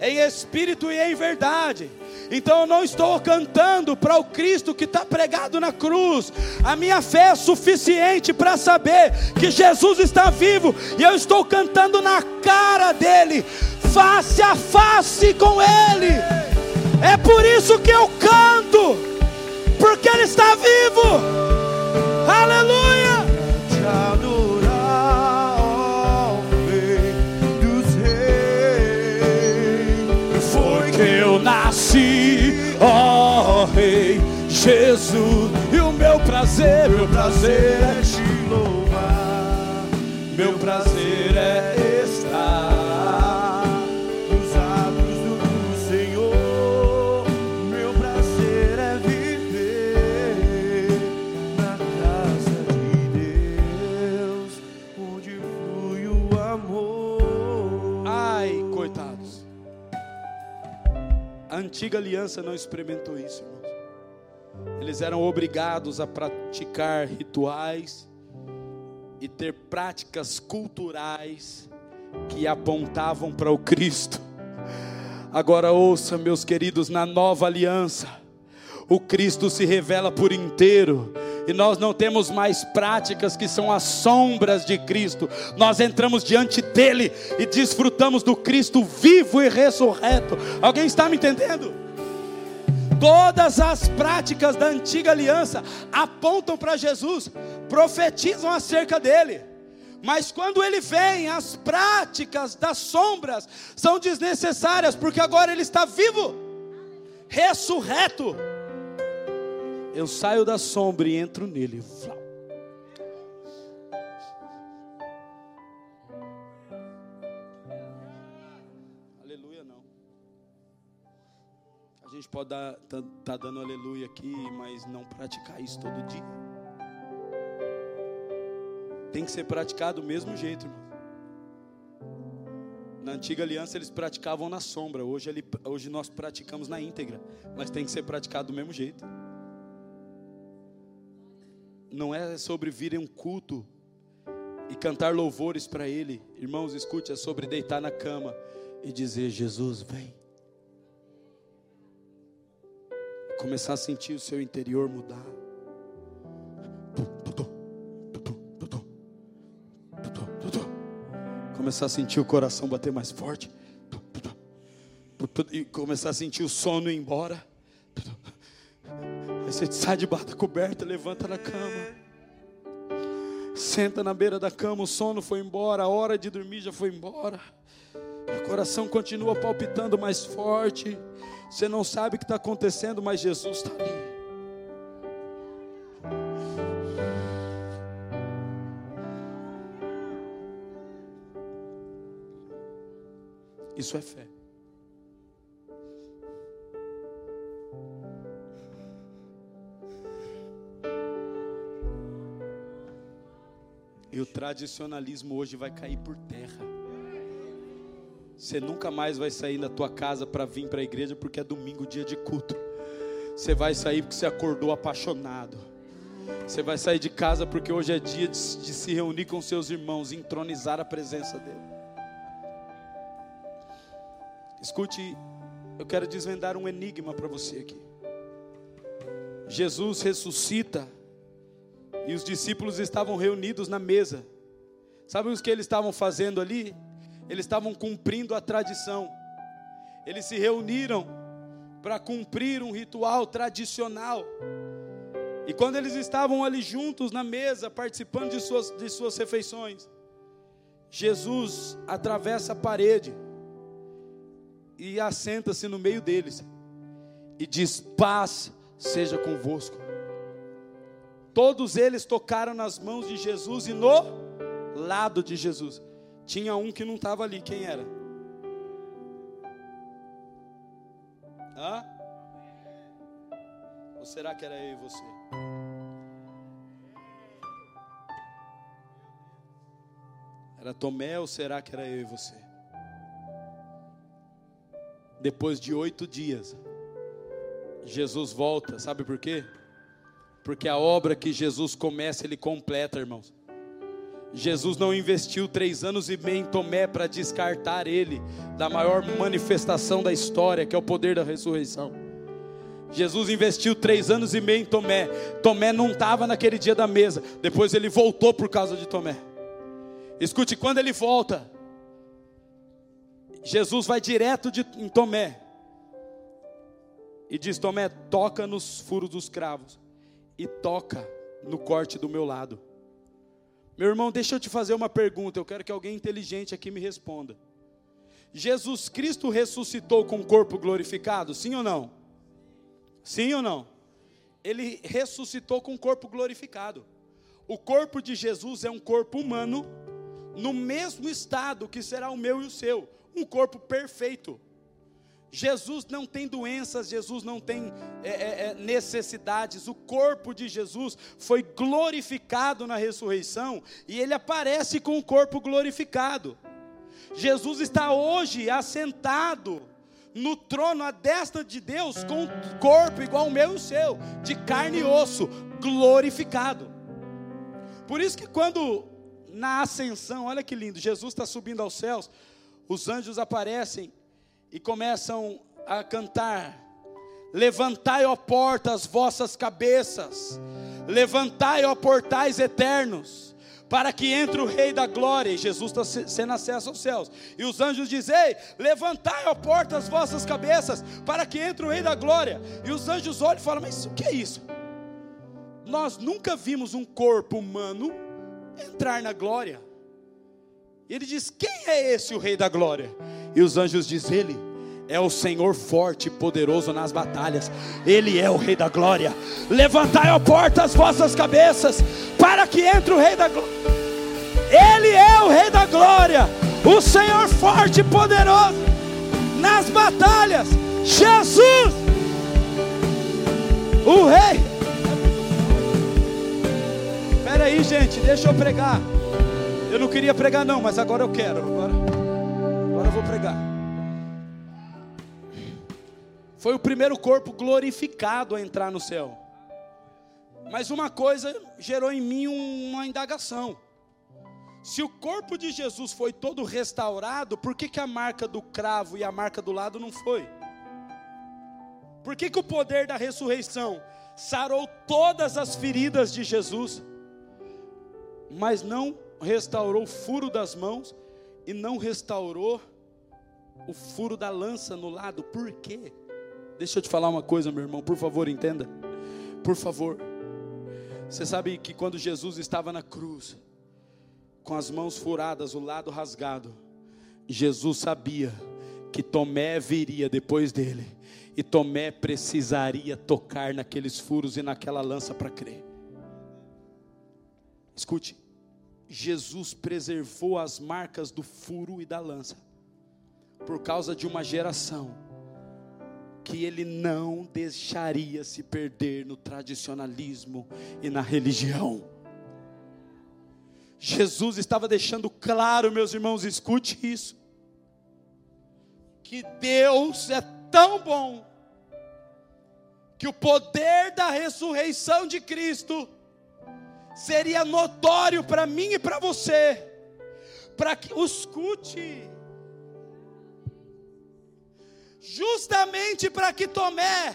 Em espírito e em verdade. Então eu não estou cantando para o Cristo que está pregado na cruz. A minha fé é suficiente para saber que Jesus está vivo e eu estou cantando na cara dele, face a face com ele. É por isso que eu canto, porque ele está vivo. Jesus, e o meu prazer, meu prazer é te louvar. Meu prazer é estar nos atos do Senhor. Meu prazer é viver na casa de Deus, onde flui o amor. Ai, coitados. A antiga aliança não experimentou isso. Eles eram obrigados a praticar rituais e ter práticas culturais que apontavam para o Cristo. Agora ouça, meus queridos, na nova aliança, o Cristo se revela por inteiro. E nós não temos mais práticas que são as sombras de Cristo. Nós entramos diante dele e desfrutamos do Cristo vivo e ressurreto. Alguém está me entendendo? Todas as práticas da antiga aliança apontam para Jesus, profetizam acerca dele. Mas quando ele vem, as práticas das sombras são desnecessárias, porque agora ele está vivo, ressurreto. Eu saio da sombra e entro nele. Gente pode estar tá, tá dando aleluia aqui, mas não praticar isso todo dia. Tem que ser praticado do mesmo jeito, irmão. Na antiga aliança eles praticavam na sombra, hoje, ele, hoje nós praticamos na íntegra, mas tem que ser praticado do mesmo jeito. Não é sobre vir em um culto e cantar louvores para Ele, irmãos, escute, é sobre deitar na cama e dizer: Jesus, vem. Começar a sentir o seu interior mudar. Começar a sentir o coração bater mais forte. E começar a sentir o sono ir embora. Aí você sai debaixo da coberta, levanta na cama. Senta na beira da cama, o sono foi embora, a hora de dormir já foi embora. O coração continua palpitando mais forte. Você não sabe o que está acontecendo, mas Jesus está ali. Isso é fé. Tradicionalismo hoje vai cair por terra. Você nunca mais vai sair da tua casa para vir para a igreja porque é domingo, dia de culto. Você vai sair porque você acordou apaixonado. Você vai sair de casa porque hoje é dia de, de se reunir com seus irmãos, entronizar a presença dele. Escute, eu quero desvendar um enigma para você aqui. Jesus ressuscita e os discípulos estavam reunidos na mesa. Sabe o que eles estavam fazendo ali? Eles estavam cumprindo a tradição. Eles se reuniram para cumprir um ritual tradicional. E quando eles estavam ali juntos na mesa, participando de suas, de suas refeições, Jesus atravessa a parede e assenta-se no meio deles e diz: Paz seja convosco. Todos eles tocaram nas mãos de Jesus e no lado de Jesus. Tinha um que não estava ali, quem era? Hã? Ou será que era eu e você? Era Tomé ou será que era eu e você? Depois de oito dias, Jesus volta, sabe por quê? Porque a obra que Jesus começa, Ele completa, irmãos. Jesus não investiu três anos e meio em Tomé para descartar ele da maior manifestação da história, que é o poder da ressurreição. Jesus investiu três anos e meio em Tomé. Tomé não estava naquele dia da mesa. Depois ele voltou por causa de Tomé. Escute, quando ele volta, Jesus vai direto de, em Tomé e diz: Tomé, toca nos furos dos cravos e toca no corte do meu lado. Meu irmão, deixa eu te fazer uma pergunta. Eu quero que alguém inteligente aqui me responda. Jesus Cristo ressuscitou com o corpo glorificado? Sim ou não? Sim ou não? Ele ressuscitou com o corpo glorificado. O corpo de Jesus é um corpo humano, no mesmo estado que será o meu e o seu, um corpo perfeito. Jesus não tem doenças, Jesus não tem é, é, é, necessidades. O corpo de Jesus foi glorificado na ressurreição e ele aparece com o corpo glorificado. Jesus está hoje assentado no trono à destra de Deus com um corpo igual ao meu e o seu, de carne e osso, glorificado. Por isso que quando na ascensão, olha que lindo, Jesus está subindo aos céus, os anjos aparecem e começam a cantar: Levantai, ó portas, as vossas cabeças, levantai, ó portais eternos, para que entre o Rei da Glória. E Jesus está sendo acesso aos céus. E os anjos dizem: Levantai, ó portas, as vossas cabeças, para que entre o Rei da Glória. E os anjos olham e falam: Mas o que é isso? Nós nunca vimos um corpo humano entrar na glória. E ele diz: Quem é esse o Rei da Glória? E os anjos dizem: Ele é o Senhor forte e poderoso nas batalhas, Ele é o Rei da Glória. Levantai a porta as vossas cabeças, para que entre o Rei da Glória. Ele é o Rei da Glória, o Senhor forte e poderoso nas batalhas. Jesus, o Rei. Espera aí, gente, deixa eu pregar. Eu não queria pregar, não, mas agora eu quero. Agora, agora eu vou pregar. Foi o primeiro corpo glorificado a entrar no céu. Mas uma coisa gerou em mim uma indagação. Se o corpo de Jesus foi todo restaurado, por que, que a marca do cravo e a marca do lado não foi? Por que, que o poder da ressurreição sarou todas as feridas de Jesus, mas não restaurou o furo das mãos e não restaurou o furo da lança no lado. Por quê? Deixa eu te falar uma coisa, meu irmão, por favor, entenda. Por favor. Você sabe que quando Jesus estava na cruz, com as mãos furadas, o lado rasgado, Jesus sabia que Tomé viria depois dele, e Tomé precisaria tocar naqueles furos e naquela lança para crer. Escute, Jesus preservou as marcas do furo e da lança, por causa de uma geração que ele não deixaria se perder no tradicionalismo e na religião. Jesus estava deixando claro, meus irmãos, escute isso, que Deus é tão bom, que o poder da ressurreição de Cristo seria notório para mim e para você, para que escute, justamente para que Tomé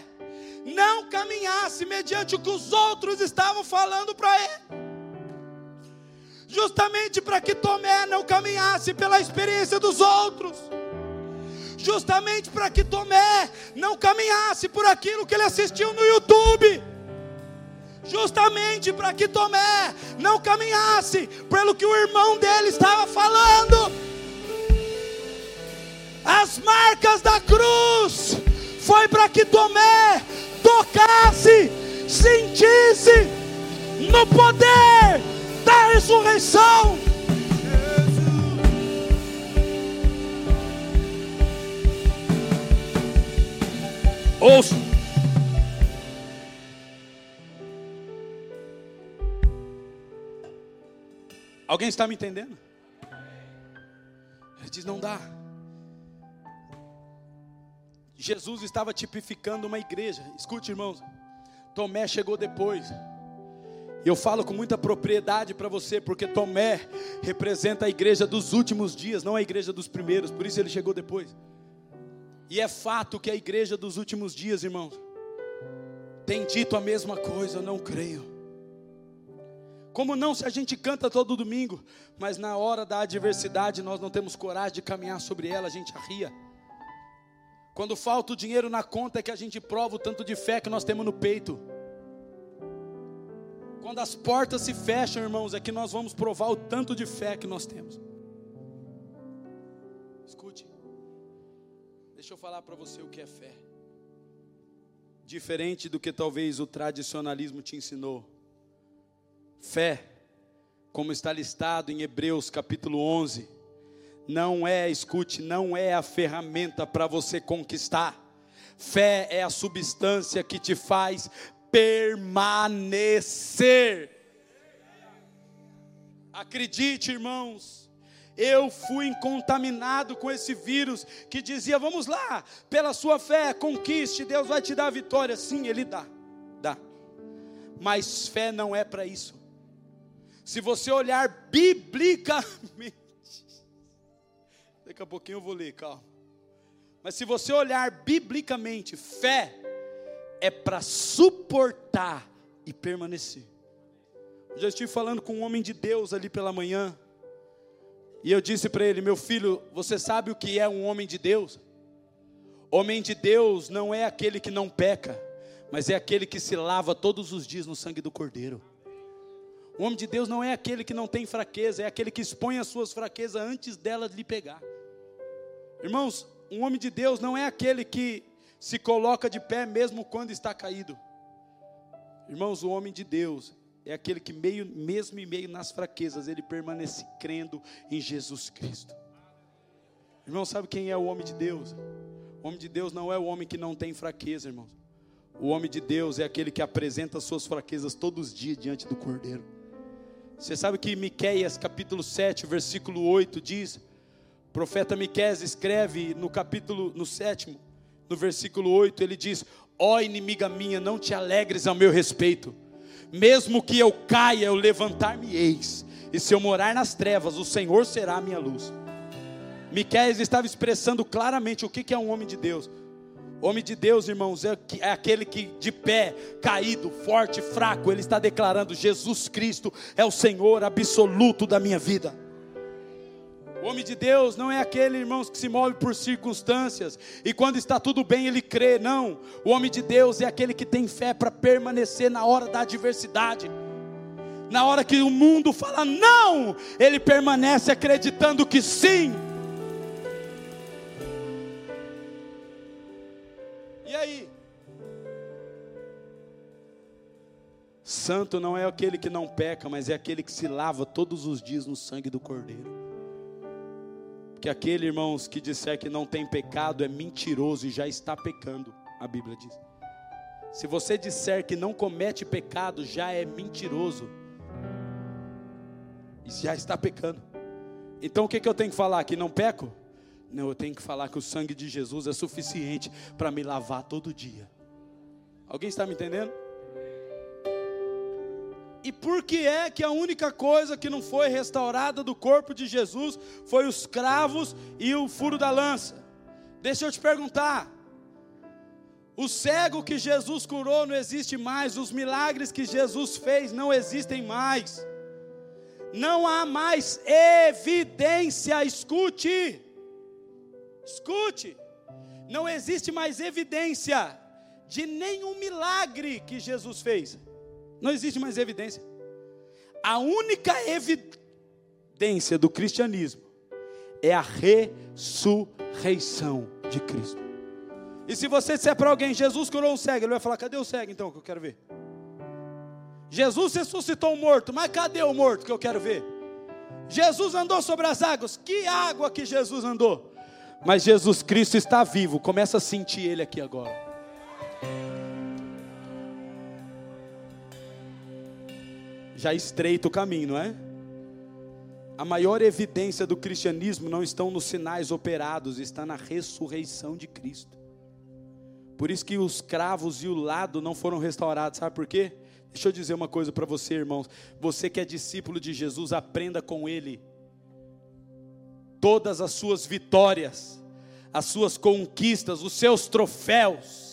não caminhasse mediante o que os outros estavam falando para ele. Justamente para que Tomé não caminhasse pela experiência dos outros, justamente para que Tomé não caminhasse por aquilo que ele assistiu no YouTube, justamente para que Tomé não caminhasse pelo que o irmão dele estava falando. As marcas da cruz foi para que Tomé tocasse, sentisse no poder da ressurreição. Ouça. Alguém está me entendendo? Ele diz: não dá. Jesus estava tipificando uma igreja. Escute, irmãos. Tomé chegou depois. E eu falo com muita propriedade para você, porque Tomé representa a igreja dos últimos dias, não a igreja dos primeiros, por isso ele chegou depois. E é fato que a igreja dos últimos dias, irmãos, tem dito a mesma coisa, eu não creio. Como não se a gente canta todo domingo, mas na hora da adversidade nós não temos coragem de caminhar sobre ela, a gente arria. Quando falta o dinheiro na conta é que a gente prova o tanto de fé que nós temos no peito. Quando as portas se fecham, irmãos, é que nós vamos provar o tanto de fé que nós temos. Escute, deixa eu falar para você o que é fé. Diferente do que talvez o tradicionalismo te ensinou. Fé, como está listado em Hebreus capítulo 11, não é, escute, não é a ferramenta para você conquistar. Fé é a substância que te faz permanecer. Acredite, irmãos, eu fui contaminado com esse vírus que dizia: vamos lá, pela sua fé, conquiste, Deus vai te dar a vitória. Sim, Ele dá, dá. Mas fé não é para isso. Se você olhar biblicamente, daqui a pouquinho eu vou ler, calma. Mas se você olhar biblicamente, fé é para suportar e permanecer. Eu já estive falando com um homem de Deus ali pela manhã, e eu disse para ele: Meu filho, você sabe o que é um homem de Deus? Homem de Deus não é aquele que não peca, mas é aquele que se lava todos os dias no sangue do Cordeiro. O homem de Deus não é aquele que não tem fraqueza, é aquele que expõe as suas fraquezas antes delas lhe pegar. Irmãos, um homem de Deus não é aquele que se coloca de pé mesmo quando está caído. Irmãos, o homem de Deus é aquele que meio, mesmo em meio nas fraquezas, ele permanece crendo em Jesus Cristo. Irmão, sabe quem é o homem de Deus? O homem de Deus não é o homem que não tem fraqueza, irmãos. O homem de Deus é aquele que apresenta suas fraquezas todos os dias diante do Cordeiro. Você sabe que Miqueias capítulo 7, versículo 8 diz, o profeta Miqueias escreve no capítulo no sétimo, no versículo 8, ele diz: Ó oh, inimiga minha, não te alegres ao meu respeito, mesmo que eu caia, eu levantar-me-eis, e se eu morar nas trevas, o Senhor será a minha luz. Miqueias estava expressando claramente o que é um homem de Deus. Homem de Deus, irmãos, é, é aquele que de pé, caído, forte, fraco, ele está declarando: Jesus Cristo é o Senhor absoluto da minha vida. O homem de Deus não é aquele, irmãos, que se move por circunstâncias e quando está tudo bem ele crê, não. O homem de Deus é aquele que tem fé para permanecer na hora da adversidade. Na hora que o mundo fala não, ele permanece acreditando que sim. E aí? Santo não é aquele que não peca, mas é aquele que se lava todos os dias no sangue do Cordeiro que aquele, irmãos, que disser que não tem pecado é mentiroso e já está pecando, a Bíblia diz. Se você disser que não comete pecado, já é mentiroso. e já está pecando. Então o que, que eu tenho que falar? Que não peco? Não, eu tenho que falar que o sangue de Jesus é suficiente para me lavar todo dia. Alguém está me entendendo? E por que é que a única coisa que não foi restaurada do corpo de Jesus foi os cravos e o furo da lança? Deixa eu te perguntar. O cego que Jesus curou não existe mais, os milagres que Jesus fez não existem mais. Não há mais evidência, escute. Escute. Não existe mais evidência de nenhum milagre que Jesus fez. Não existe mais evidência. A única evidência do cristianismo é a ressurreição de Cristo. E se você disser para alguém, Jesus curou um cego, ele vai falar: cadê o cego então que eu quero ver? Jesus ressuscitou um morto, mas cadê o morto que eu quero ver? Jesus andou sobre as águas, que água que Jesus andou? Mas Jesus Cristo está vivo, começa a sentir Ele aqui agora. Já estreita o caminho, não é? A maior evidência do cristianismo não estão nos sinais operados, está na ressurreição de Cristo. Por isso que os cravos e o lado não foram restaurados, sabe por quê? Deixa eu dizer uma coisa para você, irmãos. Você que é discípulo de Jesus, aprenda com Ele. Todas as suas vitórias, as suas conquistas, os seus troféus,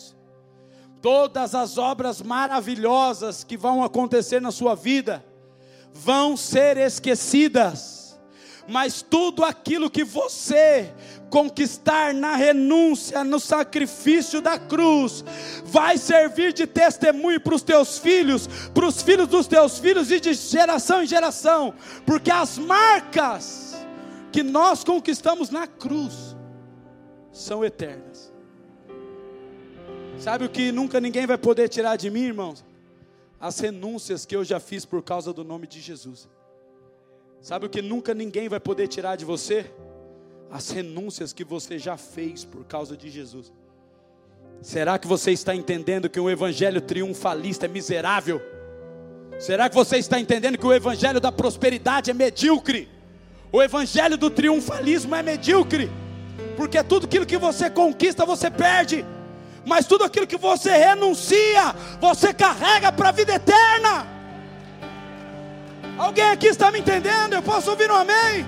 todas as obras maravilhosas que vão acontecer na sua vida vão ser esquecidas, mas tudo aquilo que você conquistar na renúncia, no sacrifício da cruz, vai servir de testemunho para os teus filhos, para os filhos dos teus filhos e de geração em geração, porque as marcas que nós conquistamos na cruz são eternas. Sabe o que nunca ninguém vai poder tirar de mim, irmãos? As renúncias que eu já fiz por causa do nome de Jesus. Sabe o que nunca ninguém vai poder tirar de você? As renúncias que você já fez por causa de Jesus. Será que você está entendendo que o evangelho triunfalista é miserável? Será que você está entendendo que o evangelho da prosperidade é medíocre? O evangelho do triunfalismo é medíocre? Porque tudo aquilo que você conquista, você perde mas tudo aquilo que você renuncia, você carrega para a vida eterna. Alguém aqui está me entendendo? Eu posso ouvir um amém?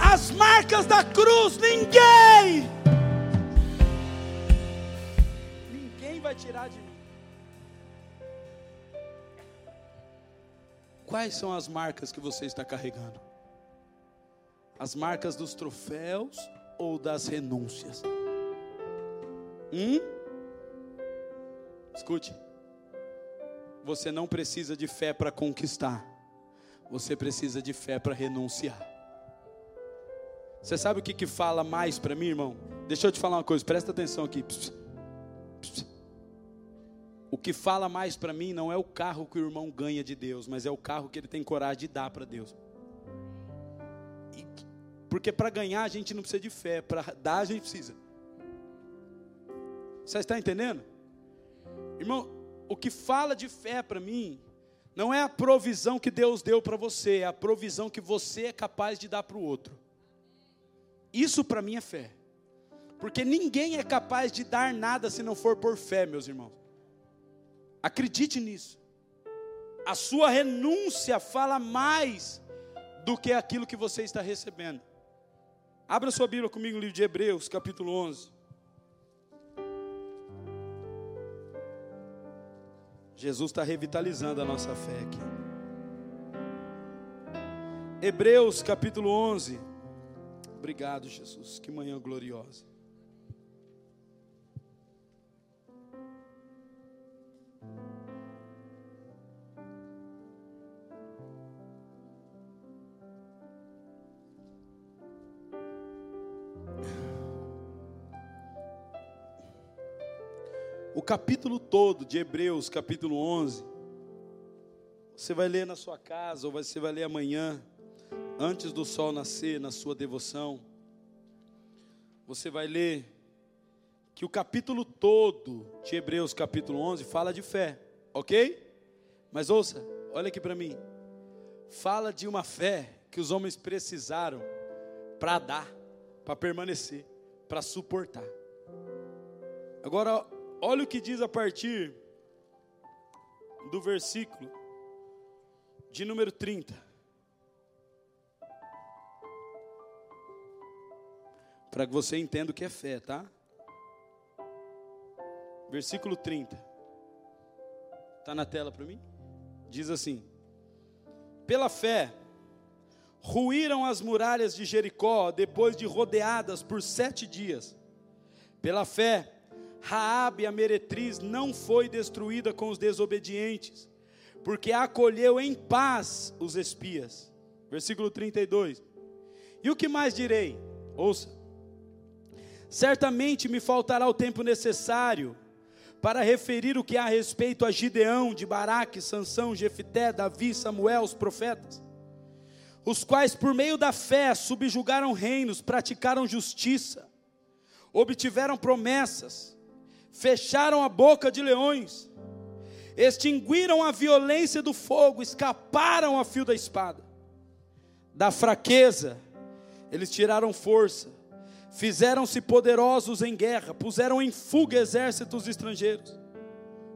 As marcas da cruz, ninguém, ninguém vai tirar de mim. Quais são as marcas que você está carregando? As marcas dos troféus ou das renúncias? Hum? Escute. Você não precisa de fé para conquistar. Você precisa de fé para renunciar. Você sabe o que, que fala mais para mim, irmão? Deixa eu te falar uma coisa, presta atenção aqui. O que fala mais para mim não é o carro que o irmão ganha de Deus, mas é o carro que ele tem coragem de dar para Deus. Porque para ganhar a gente não precisa de fé, para dar a gente precisa. Você está entendendo? Irmão, o que fala de fé para mim não é a provisão que Deus deu para você, é a provisão que você é capaz de dar para o outro. Isso para mim é fé. Porque ninguém é capaz de dar nada se não for por fé, meus irmãos. Acredite nisso. A sua renúncia fala mais do que aquilo que você está recebendo. Abra sua Bíblia comigo no livro de Hebreus, capítulo 11. Jesus está revitalizando a nossa fé aqui. Hebreus capítulo 11. Obrigado, Jesus. Que manhã gloriosa. Capítulo todo de Hebreus, capítulo 11, você vai ler na sua casa, ou você vai ler amanhã, antes do sol nascer, na sua devoção. Você vai ler que o capítulo todo de Hebreus, capítulo 11, fala de fé, ok? Mas ouça, olha aqui para mim. fala de uma fé que os homens precisaram para dar, para permanecer, para suportar. Agora, olha o que diz a partir do versículo de número 30. Para que você entenda o que é fé, tá? Versículo 30. Está na tela para mim? Diz assim: Pela fé, ruíram as muralhas de Jericó depois de rodeadas por sete dias. Pela fé, Raabe a meretriz não foi destruída com os desobedientes, porque acolheu em paz os espias. Versículo 32. E o que mais direi? Ouça. Certamente me faltará o tempo necessário para referir o que há a respeito a Gideão, de Baraque, Sansão, Jefité, Davi, Samuel, os profetas, os quais por meio da fé subjugaram reinos, praticaram justiça, obtiveram promessas, fecharam a boca de leões, extinguiram a violência do fogo, escaparam a fio da espada. Da fraqueza, eles tiraram força, fizeram-se poderosos em guerra, puseram em fuga exércitos estrangeiros.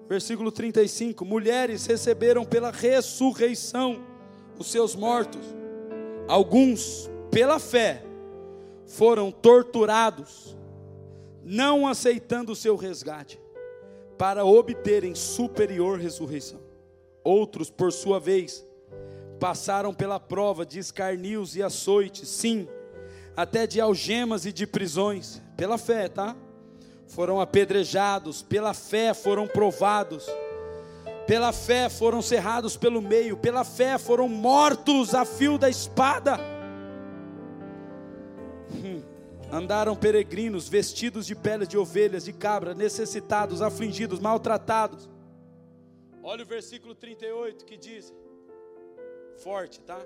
Versículo 35: Mulheres receberam pela ressurreição os seus mortos, alguns, pela fé, foram torturados não aceitando o seu resgate, para obterem superior ressurreição. Outros, por sua vez, passaram pela prova de escarnios e açoites, sim, até de algemas e de prisões, pela fé, tá? Foram apedrejados, pela fé foram provados, pela fé foram cerrados pelo meio, pela fé foram mortos a fio da espada Andaram peregrinos, vestidos de peles de ovelhas, de cabra, necessitados, afligidos, maltratados. Olha o versículo 38 que diz: Forte, tá?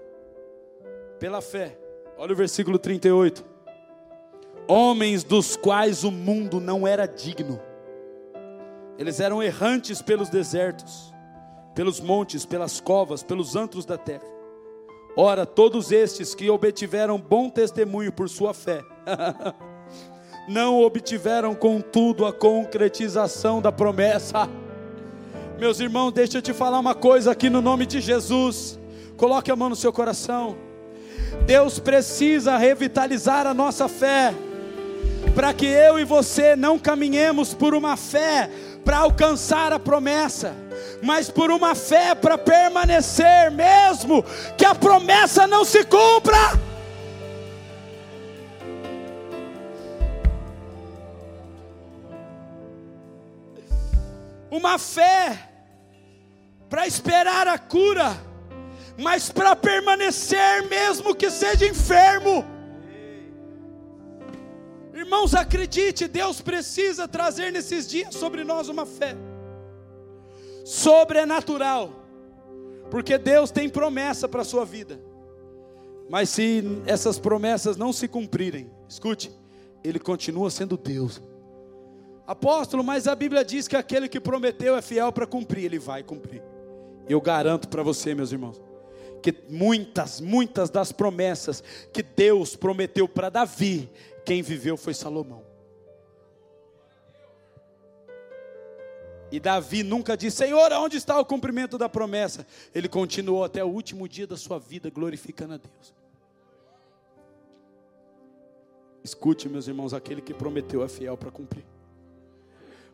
Pela fé. Olha o versículo 38. Homens dos quais o mundo não era digno. Eles eram errantes pelos desertos, pelos montes, pelas covas, pelos antros da terra Ora, todos estes que obtiveram bom testemunho por sua fé, não obtiveram, contudo, a concretização da promessa. Meus irmãos, deixa eu te falar uma coisa aqui no nome de Jesus. Coloque a mão no seu coração. Deus precisa revitalizar a nossa fé, para que eu e você não caminhemos por uma fé para alcançar a promessa mas por uma fé para permanecer, mesmo que a promessa não se cumpra. Uma fé para esperar a cura, mas para permanecer, mesmo que seja enfermo. Irmãos, acredite, Deus precisa trazer nesses dias sobre nós uma fé sobrenatural, porque Deus tem promessa para a sua vida, mas se essas promessas não se cumprirem, escute, Ele continua sendo Deus. Apóstolo, mas a Bíblia diz que aquele que prometeu é fiel para cumprir, ele vai cumprir. Eu garanto para você, meus irmãos, que muitas, muitas das promessas que Deus prometeu para Davi, quem viveu foi Salomão. E Davi nunca disse: Senhor, onde está o cumprimento da promessa? Ele continuou até o último dia da sua vida glorificando a Deus. Escute, meus irmãos, aquele que prometeu é fiel para cumprir.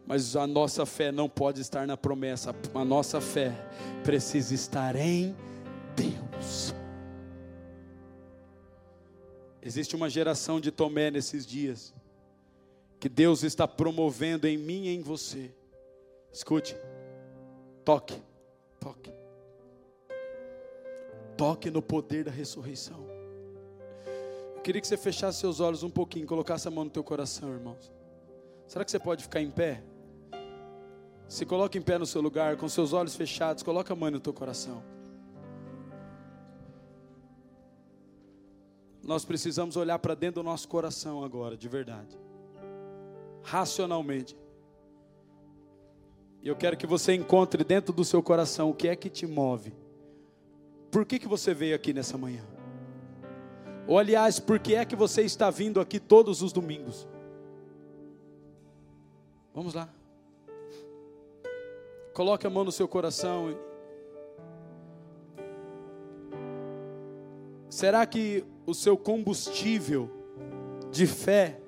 Mas a nossa fé não pode estar na promessa, a nossa fé precisa estar em Deus. Existe uma geração de Tomé nesses dias, que Deus está promovendo em mim e em você Escute. Toque. Toque. Toque no poder da ressurreição. Eu queria que você fechasse seus olhos um pouquinho, colocasse a mão no teu coração, irmãos. Será que você pode ficar em pé? Se coloque em pé no seu lugar, com seus olhos fechados, coloca a mão no teu coração. Nós precisamos olhar para dentro do nosso coração agora, de verdade. Racionalmente. E eu quero que você encontre dentro do seu coração o que é que te move por que, que você veio aqui nessa manhã? Ou aliás, por que é que você está vindo aqui todos os domingos? Vamos lá. Coloque a mão no seu coração. Será que o seu combustível de fé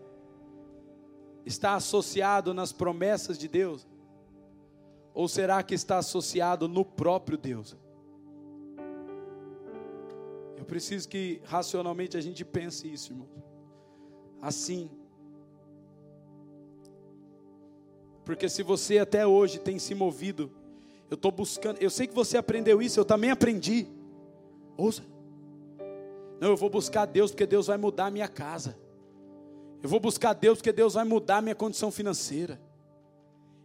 está associado nas promessas de Deus? Ou será que está associado no próprio Deus? Eu preciso que racionalmente a gente pense isso, irmão. Assim. Porque se você até hoje tem se movido, eu estou buscando, eu sei que você aprendeu isso, eu também aprendi. Ouça. Não, eu vou buscar Deus porque Deus vai mudar a minha casa. Eu vou buscar Deus porque Deus vai mudar a minha condição financeira.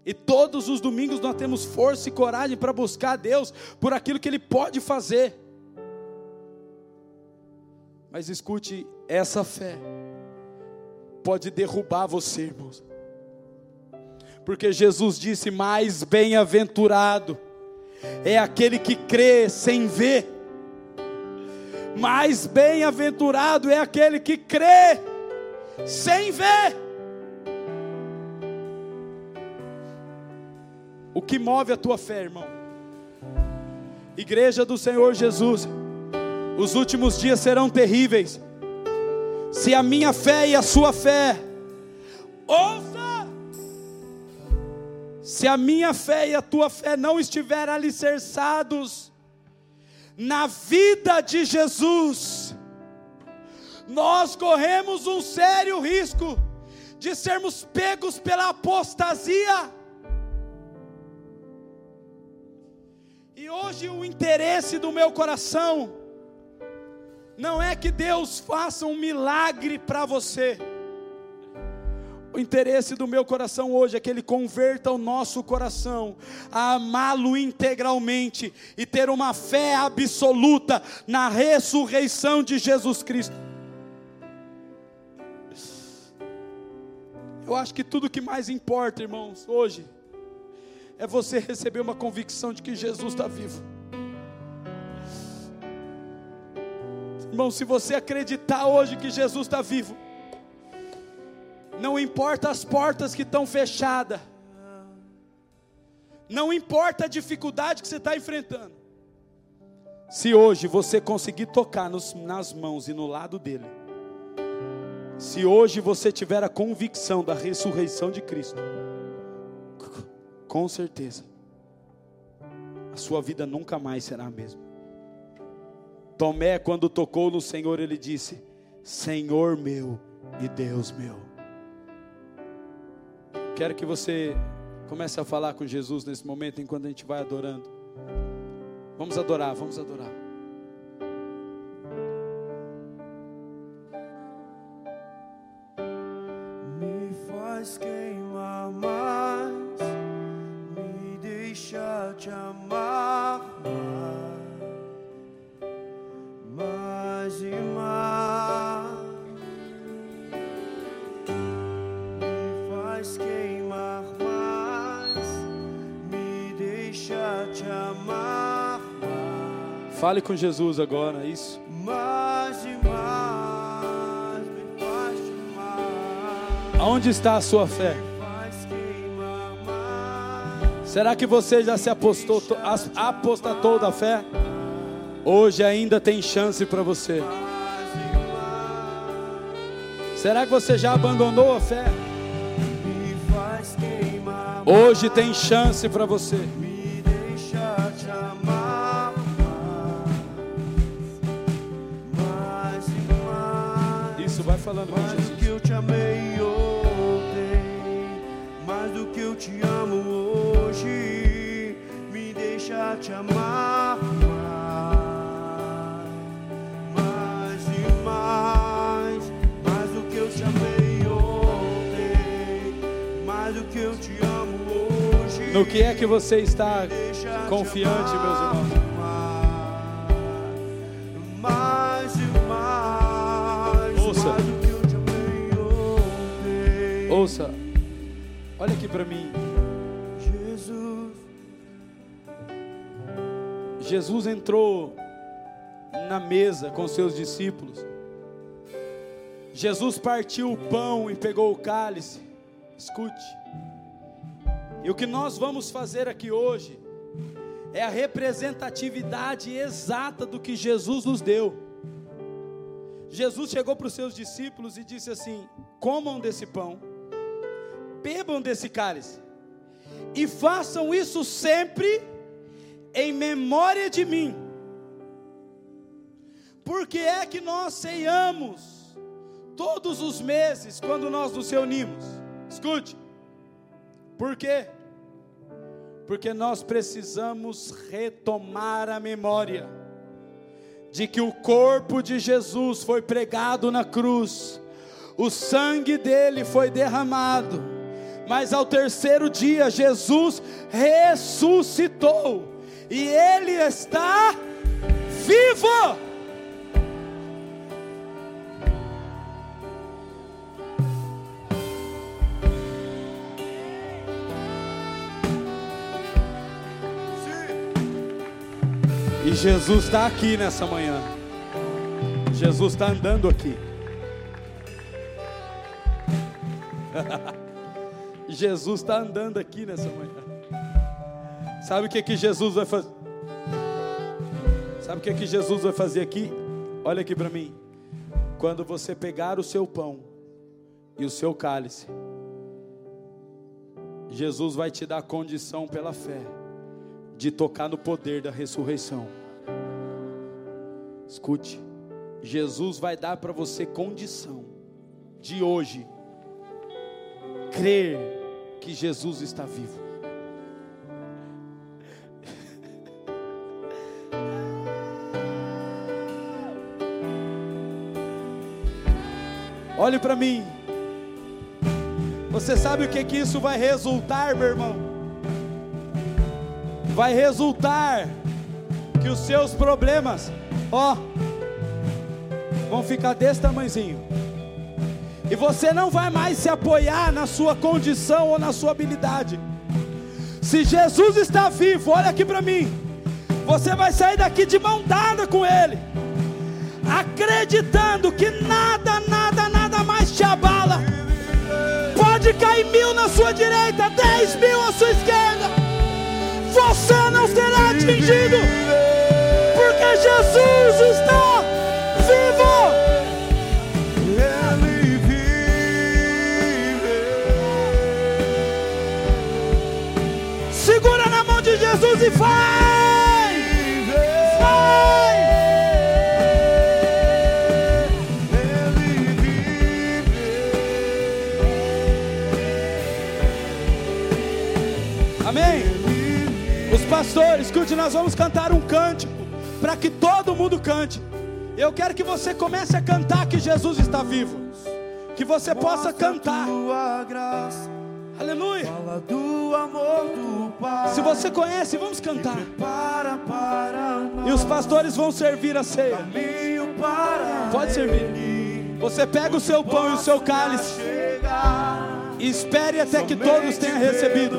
E todos os domingos nós temos força e coragem para buscar Deus por aquilo que Ele pode fazer. Mas escute, essa fé pode derrubar você, irmãos. Porque Jesus disse: Mais bem-aventurado é aquele que crê sem ver. Mais bem-aventurado é aquele que crê sem ver. O que move a tua fé, irmão? Igreja do Senhor Jesus os últimos dias serão terríveis. Se a minha fé e a sua fé, ouça, se a minha fé e a tua fé não estiverem alicerçados na vida de Jesus, nós corremos um sério risco de sermos pegos pela apostasia. E hoje o interesse do meu coração não é que Deus faça um milagre para você. Interesse do meu coração hoje é que Ele converta o nosso coração a amá-lo integralmente e ter uma fé absoluta na ressurreição de Jesus Cristo. Eu acho que tudo que mais importa, irmãos, hoje, é você receber uma convicção de que Jesus está vivo. Irmão, se você acreditar hoje que Jesus está vivo, não importa as portas que estão fechadas, não importa a dificuldade que você está enfrentando, se hoje você conseguir tocar nos, nas mãos e no lado dele, se hoje você tiver a convicção da ressurreição de Cristo, com certeza, a sua vida nunca mais será a mesma. Tomé, quando tocou no Senhor, ele disse: Senhor meu e Deus meu. Quero que você comece a falar com Jesus nesse momento, enquanto a gente vai adorando. Vamos adorar, vamos adorar. Fale com Jesus agora, isso. Mais e mais me faz amar, Aonde está a sua fé? mais, Será que você já se apostou, apostatou da fé? Hoje ainda tem chance para você. mais mais, Será que você já abandonou a fé? Hoje tem chance para você. Te amo hoje, me deixa te amar mais, mais e mais, mais do que eu te amei ontem, mais do que eu te amo hoje. No que é que você está confiante, meus irmãos? Mais e mais, Ouça. Para mim. Jesus, Jesus entrou na mesa com seus discípulos. Jesus partiu o pão e pegou o cálice. Escute. E o que nós vamos fazer aqui hoje é a representatividade exata do que Jesus nos deu. Jesus chegou para os seus discípulos e disse assim: comam desse pão, bebam desse cálice, e façam isso sempre em memória de mim. Porque é que nós ceiamos todos os meses quando nós nos reunimos? Escute, por quê? Porque nós precisamos retomar a memória de que o corpo de Jesus foi pregado na cruz, o sangue dele foi derramado, mas ao terceiro dia Jesus ressuscitou e ele está vivo. E Jesus está aqui nessa manhã. Jesus está andando aqui. Jesus está andando aqui nessa manhã. Sabe o que que Jesus vai fazer? Sabe o que que Jesus vai fazer aqui? Olha aqui para mim. Quando você pegar o seu pão e o seu cálice, Jesus vai te dar condição pela fé de tocar no poder da ressurreição. Escute, Jesus vai dar para você condição de hoje crer que Jesus está vivo. Olhe para mim. Você sabe o que que isso vai resultar, meu irmão? Vai resultar que os seus problemas ó, vão ficar desse tamanhozinho. E você não vai mais se apoiar na sua condição ou na sua habilidade. Se Jesus está vivo, olha aqui para mim. Você vai sair daqui de mão dada com Ele, acreditando que Os pastores, escute, nós vamos cantar um cântico para que todo mundo cante. Eu quero que você comece a cantar que Jesus está vivo. Que você possa cantar. Graça, Aleluia. fala do amor do Pai. Se você conhece, vamos cantar. Nós. E os pastores vão servir a ceia. Pode servir. ele. Você pega o seu pão e o seu cálice Chegar. e espere até que todos tenham recebido.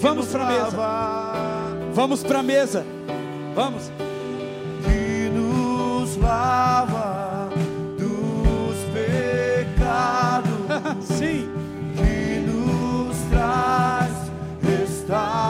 Vamos nos pra mesa. Vamos para a mesa. Vamos. Que nos lava dos pecados. Sim. que nos traz restauração.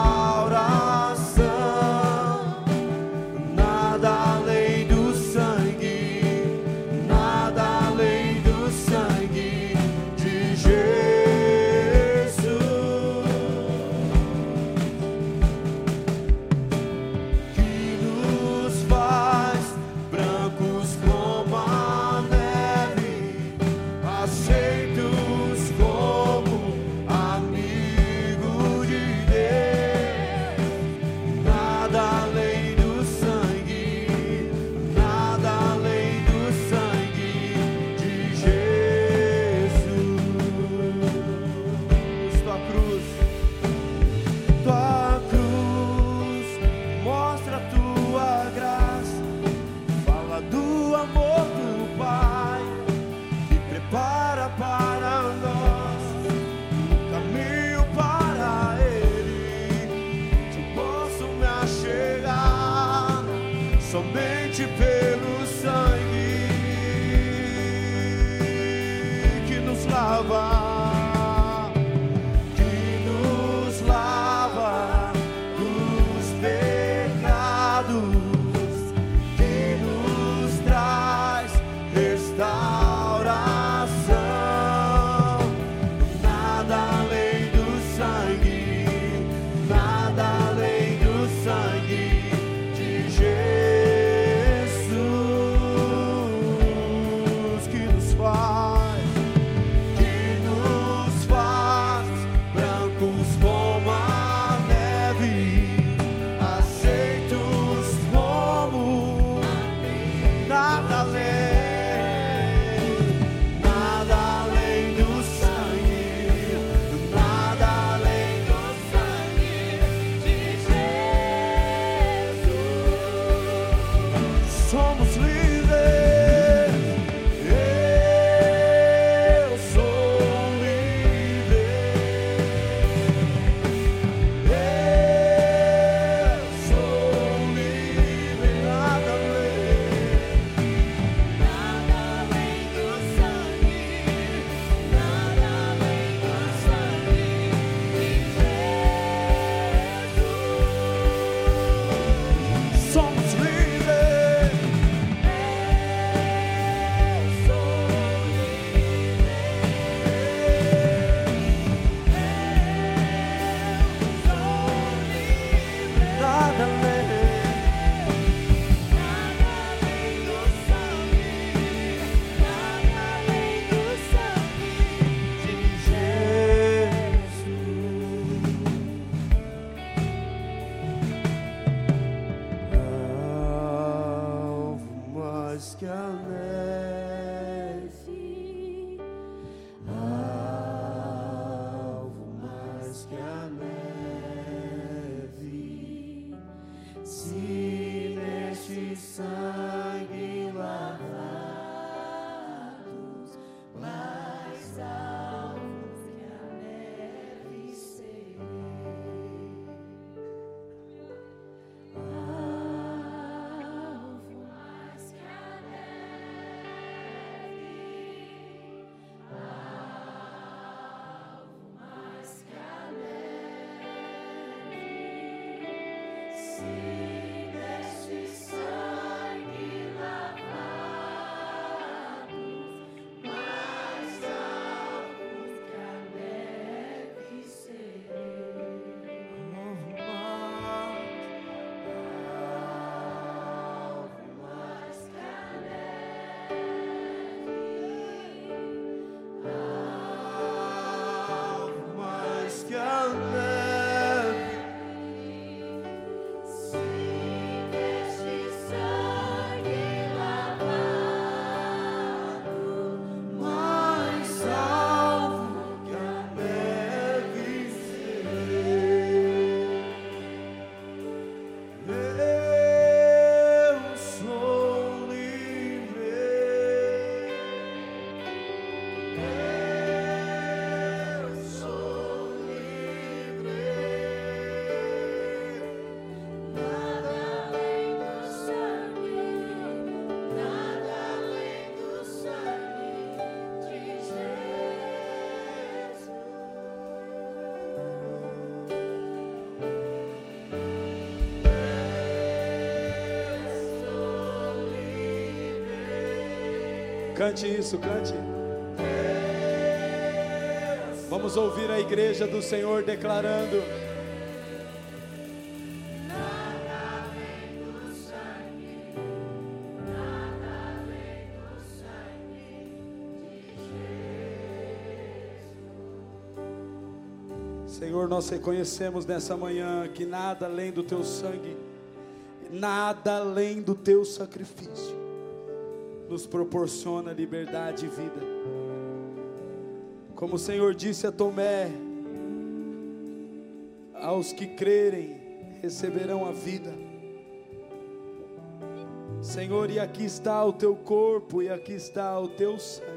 Cante isso, cante. Vamos ouvir a igreja do Senhor declarando. Senhor, nós reconhecemos nessa manhã que nada além do teu sangue, nada além do teu sacrifício nos proporciona liberdade e vida. Como o Senhor disse a Tomé, aos que crerem receberão a vida. Senhor, e aqui está o teu corpo e aqui está o teu sangue,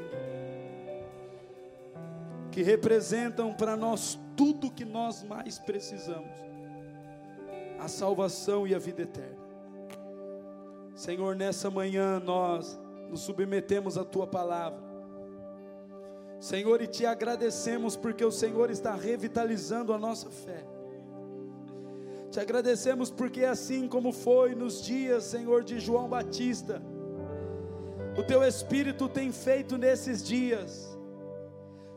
que representam para nós tudo que nós mais precisamos: a salvação e a vida eterna. Senhor, nessa manhã nós nos submetemos à tua palavra. Senhor, e te agradecemos porque o Senhor está revitalizando a nossa fé. Te agradecemos porque assim como foi nos dias, Senhor, de João Batista, o teu Espírito tem feito nesses dias,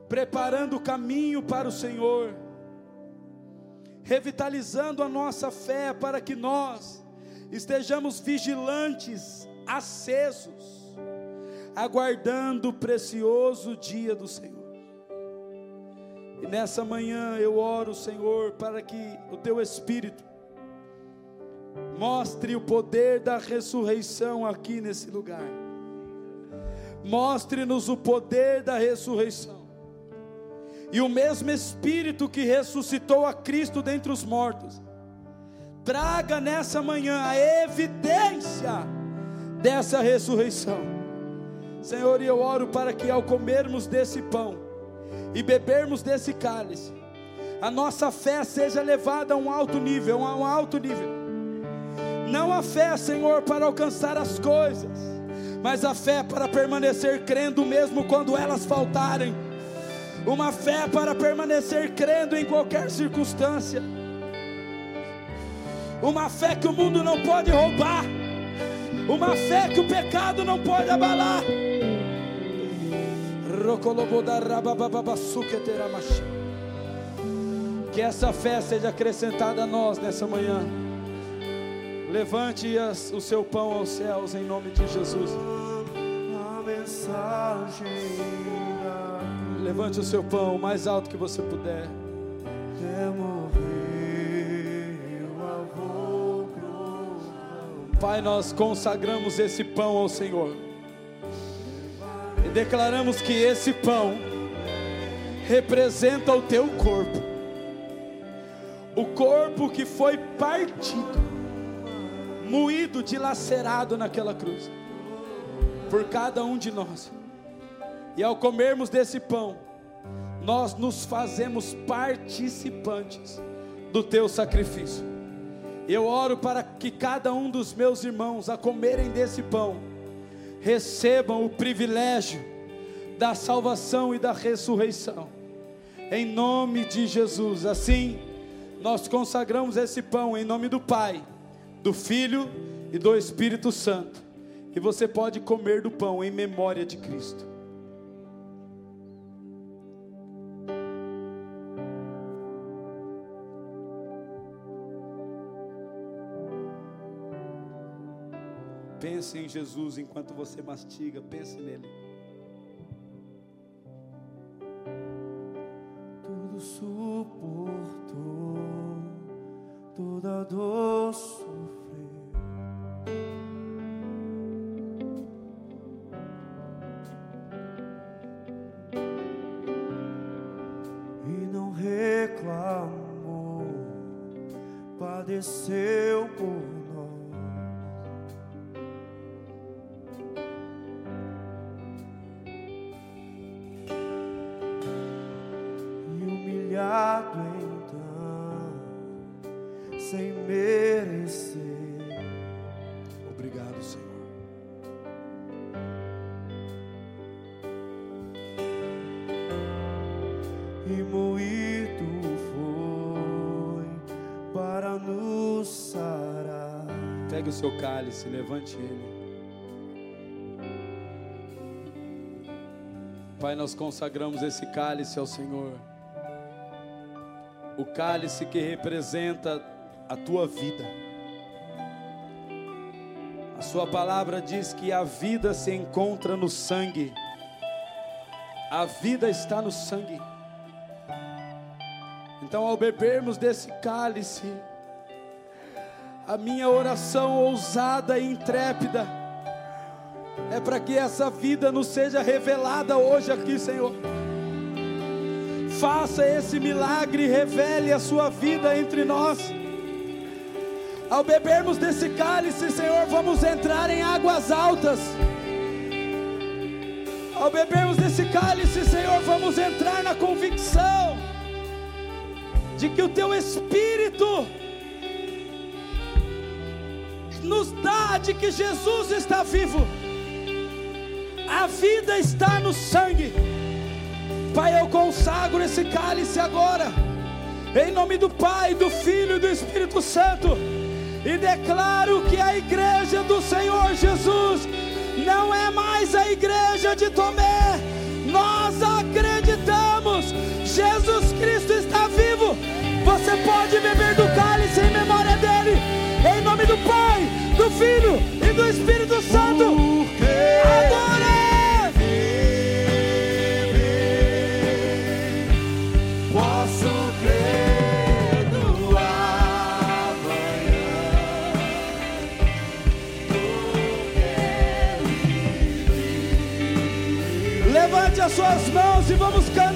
preparando o caminho para o Senhor, revitalizando a nossa fé para que nós estejamos vigilantes, acesos, aguardando o precioso dia do Senhor. E nessa manhã eu oro, Senhor, para que o teu Espírito mostre o poder da ressurreição aqui nesse lugar. Mostre-nos o poder da ressurreição. E o mesmo Espírito que ressuscitou a Cristo dentre os mortos, traga nessa manhã a evidência dessa ressurreição. Senhor, e eu oro para que ao comermos desse pão e bebermos desse cálice, a nossa fé seja levada a um alto nível, a um alto nível. Não a fé, Senhor, para alcançar as coisas, mas a fé para permanecer crendo mesmo quando elas faltarem. Uma fé para permanecer crendo em qualquer circunstância. Uma fé que o mundo não pode roubar. Uma fé que o pecado não pode abalar. Que essa fé seja acrescentada a nós nessa manhã. Levante as- o seu pão aos céus em nome de Jesus. A mensagem da Levante o seu pão o mais alto que você puder. proclamar. Pai, nós consagramos esse pão ao Senhor. E declaramos que esse pão representa o teu corpo. O corpo que foi partido, moído, dilacerado naquela cruz. Por cada um de nós. E ao comermos desse pão, nós nos fazemos participantes do teu sacrifício. Eu oro para que cada um dos meus irmãos, a comerem desse pão, recebam o privilégio da salvação e da ressurreição. Em nome de Jesus. Assim, nós consagramos esse pão em nome do Pai, do Filho e do Espírito Santo. E você pode comer do pão em memória de Cristo. Pense em Jesus enquanto você mastiga, pense nele. Tudo suportou, toda dor sofreu. E não reclamou, padeceu por sem merecer. Obrigado, Senhor. E moído foi para nos sarar. Pegue o seu cálice, levante ele. Pai, nós consagramos esse cálice ao Senhor. O cálice que representa a tua vida. A sua palavra diz que a vida se encontra no sangue. A vida está no sangue. Então, ao bebermos desse cálice, a minha oração ousada e intrépida é para que essa vida nos seja revelada hoje aqui, Senhor. Faça esse milagre, revele a sua vida entre nós. Ao bebermos desse cálice, Senhor, vamos entrar em águas altas. Ao bebermos desse cálice, Senhor, vamos entrar na convicção de que o Teu Espírito nos dá de que Jesus está vivo, a vida está no sangue. Pai, eu consagro esse cálice agora, em nome do Pai, do Filho e do Espírito Santo e declaro que a igreja do Senhor Jesus não é mais a igreja de Tomé. Nós acreditamos, Jesus Cristo está vivo. Você pode beber do cálice em memória dele, em nome do Pai, do Filho e do Espírito Santo. e vamos cantar.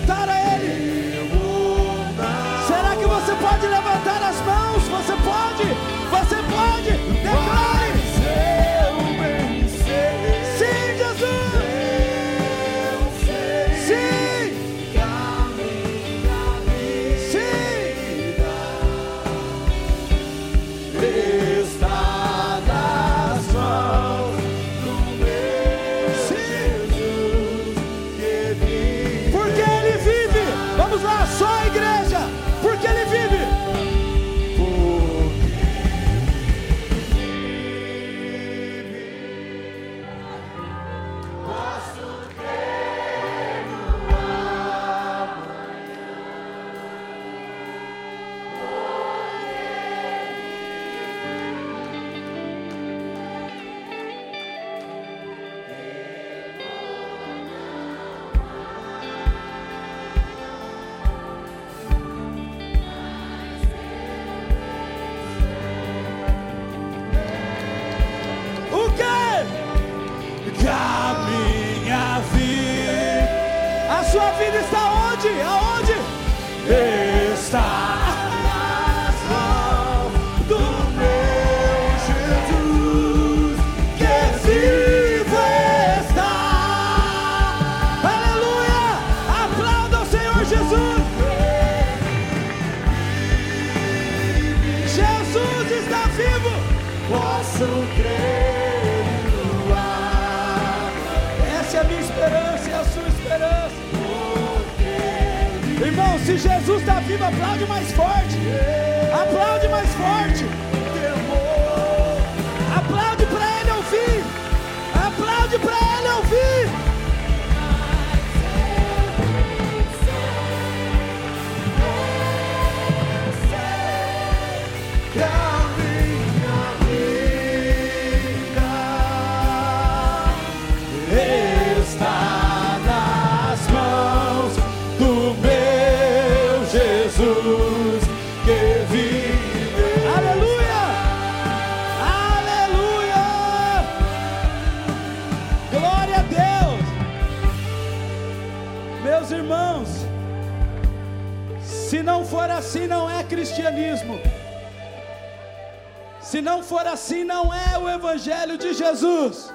Jesus.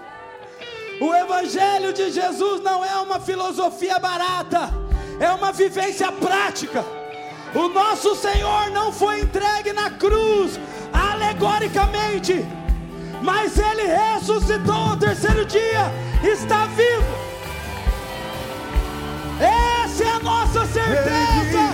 O Evangelho de Jesus não é uma filosofia barata, é uma vivência prática. O nosso Senhor não foi entregue na cruz alegoricamente, mas ele ressuscitou ao terceiro dia, está vivo. Essa é a nossa certeza.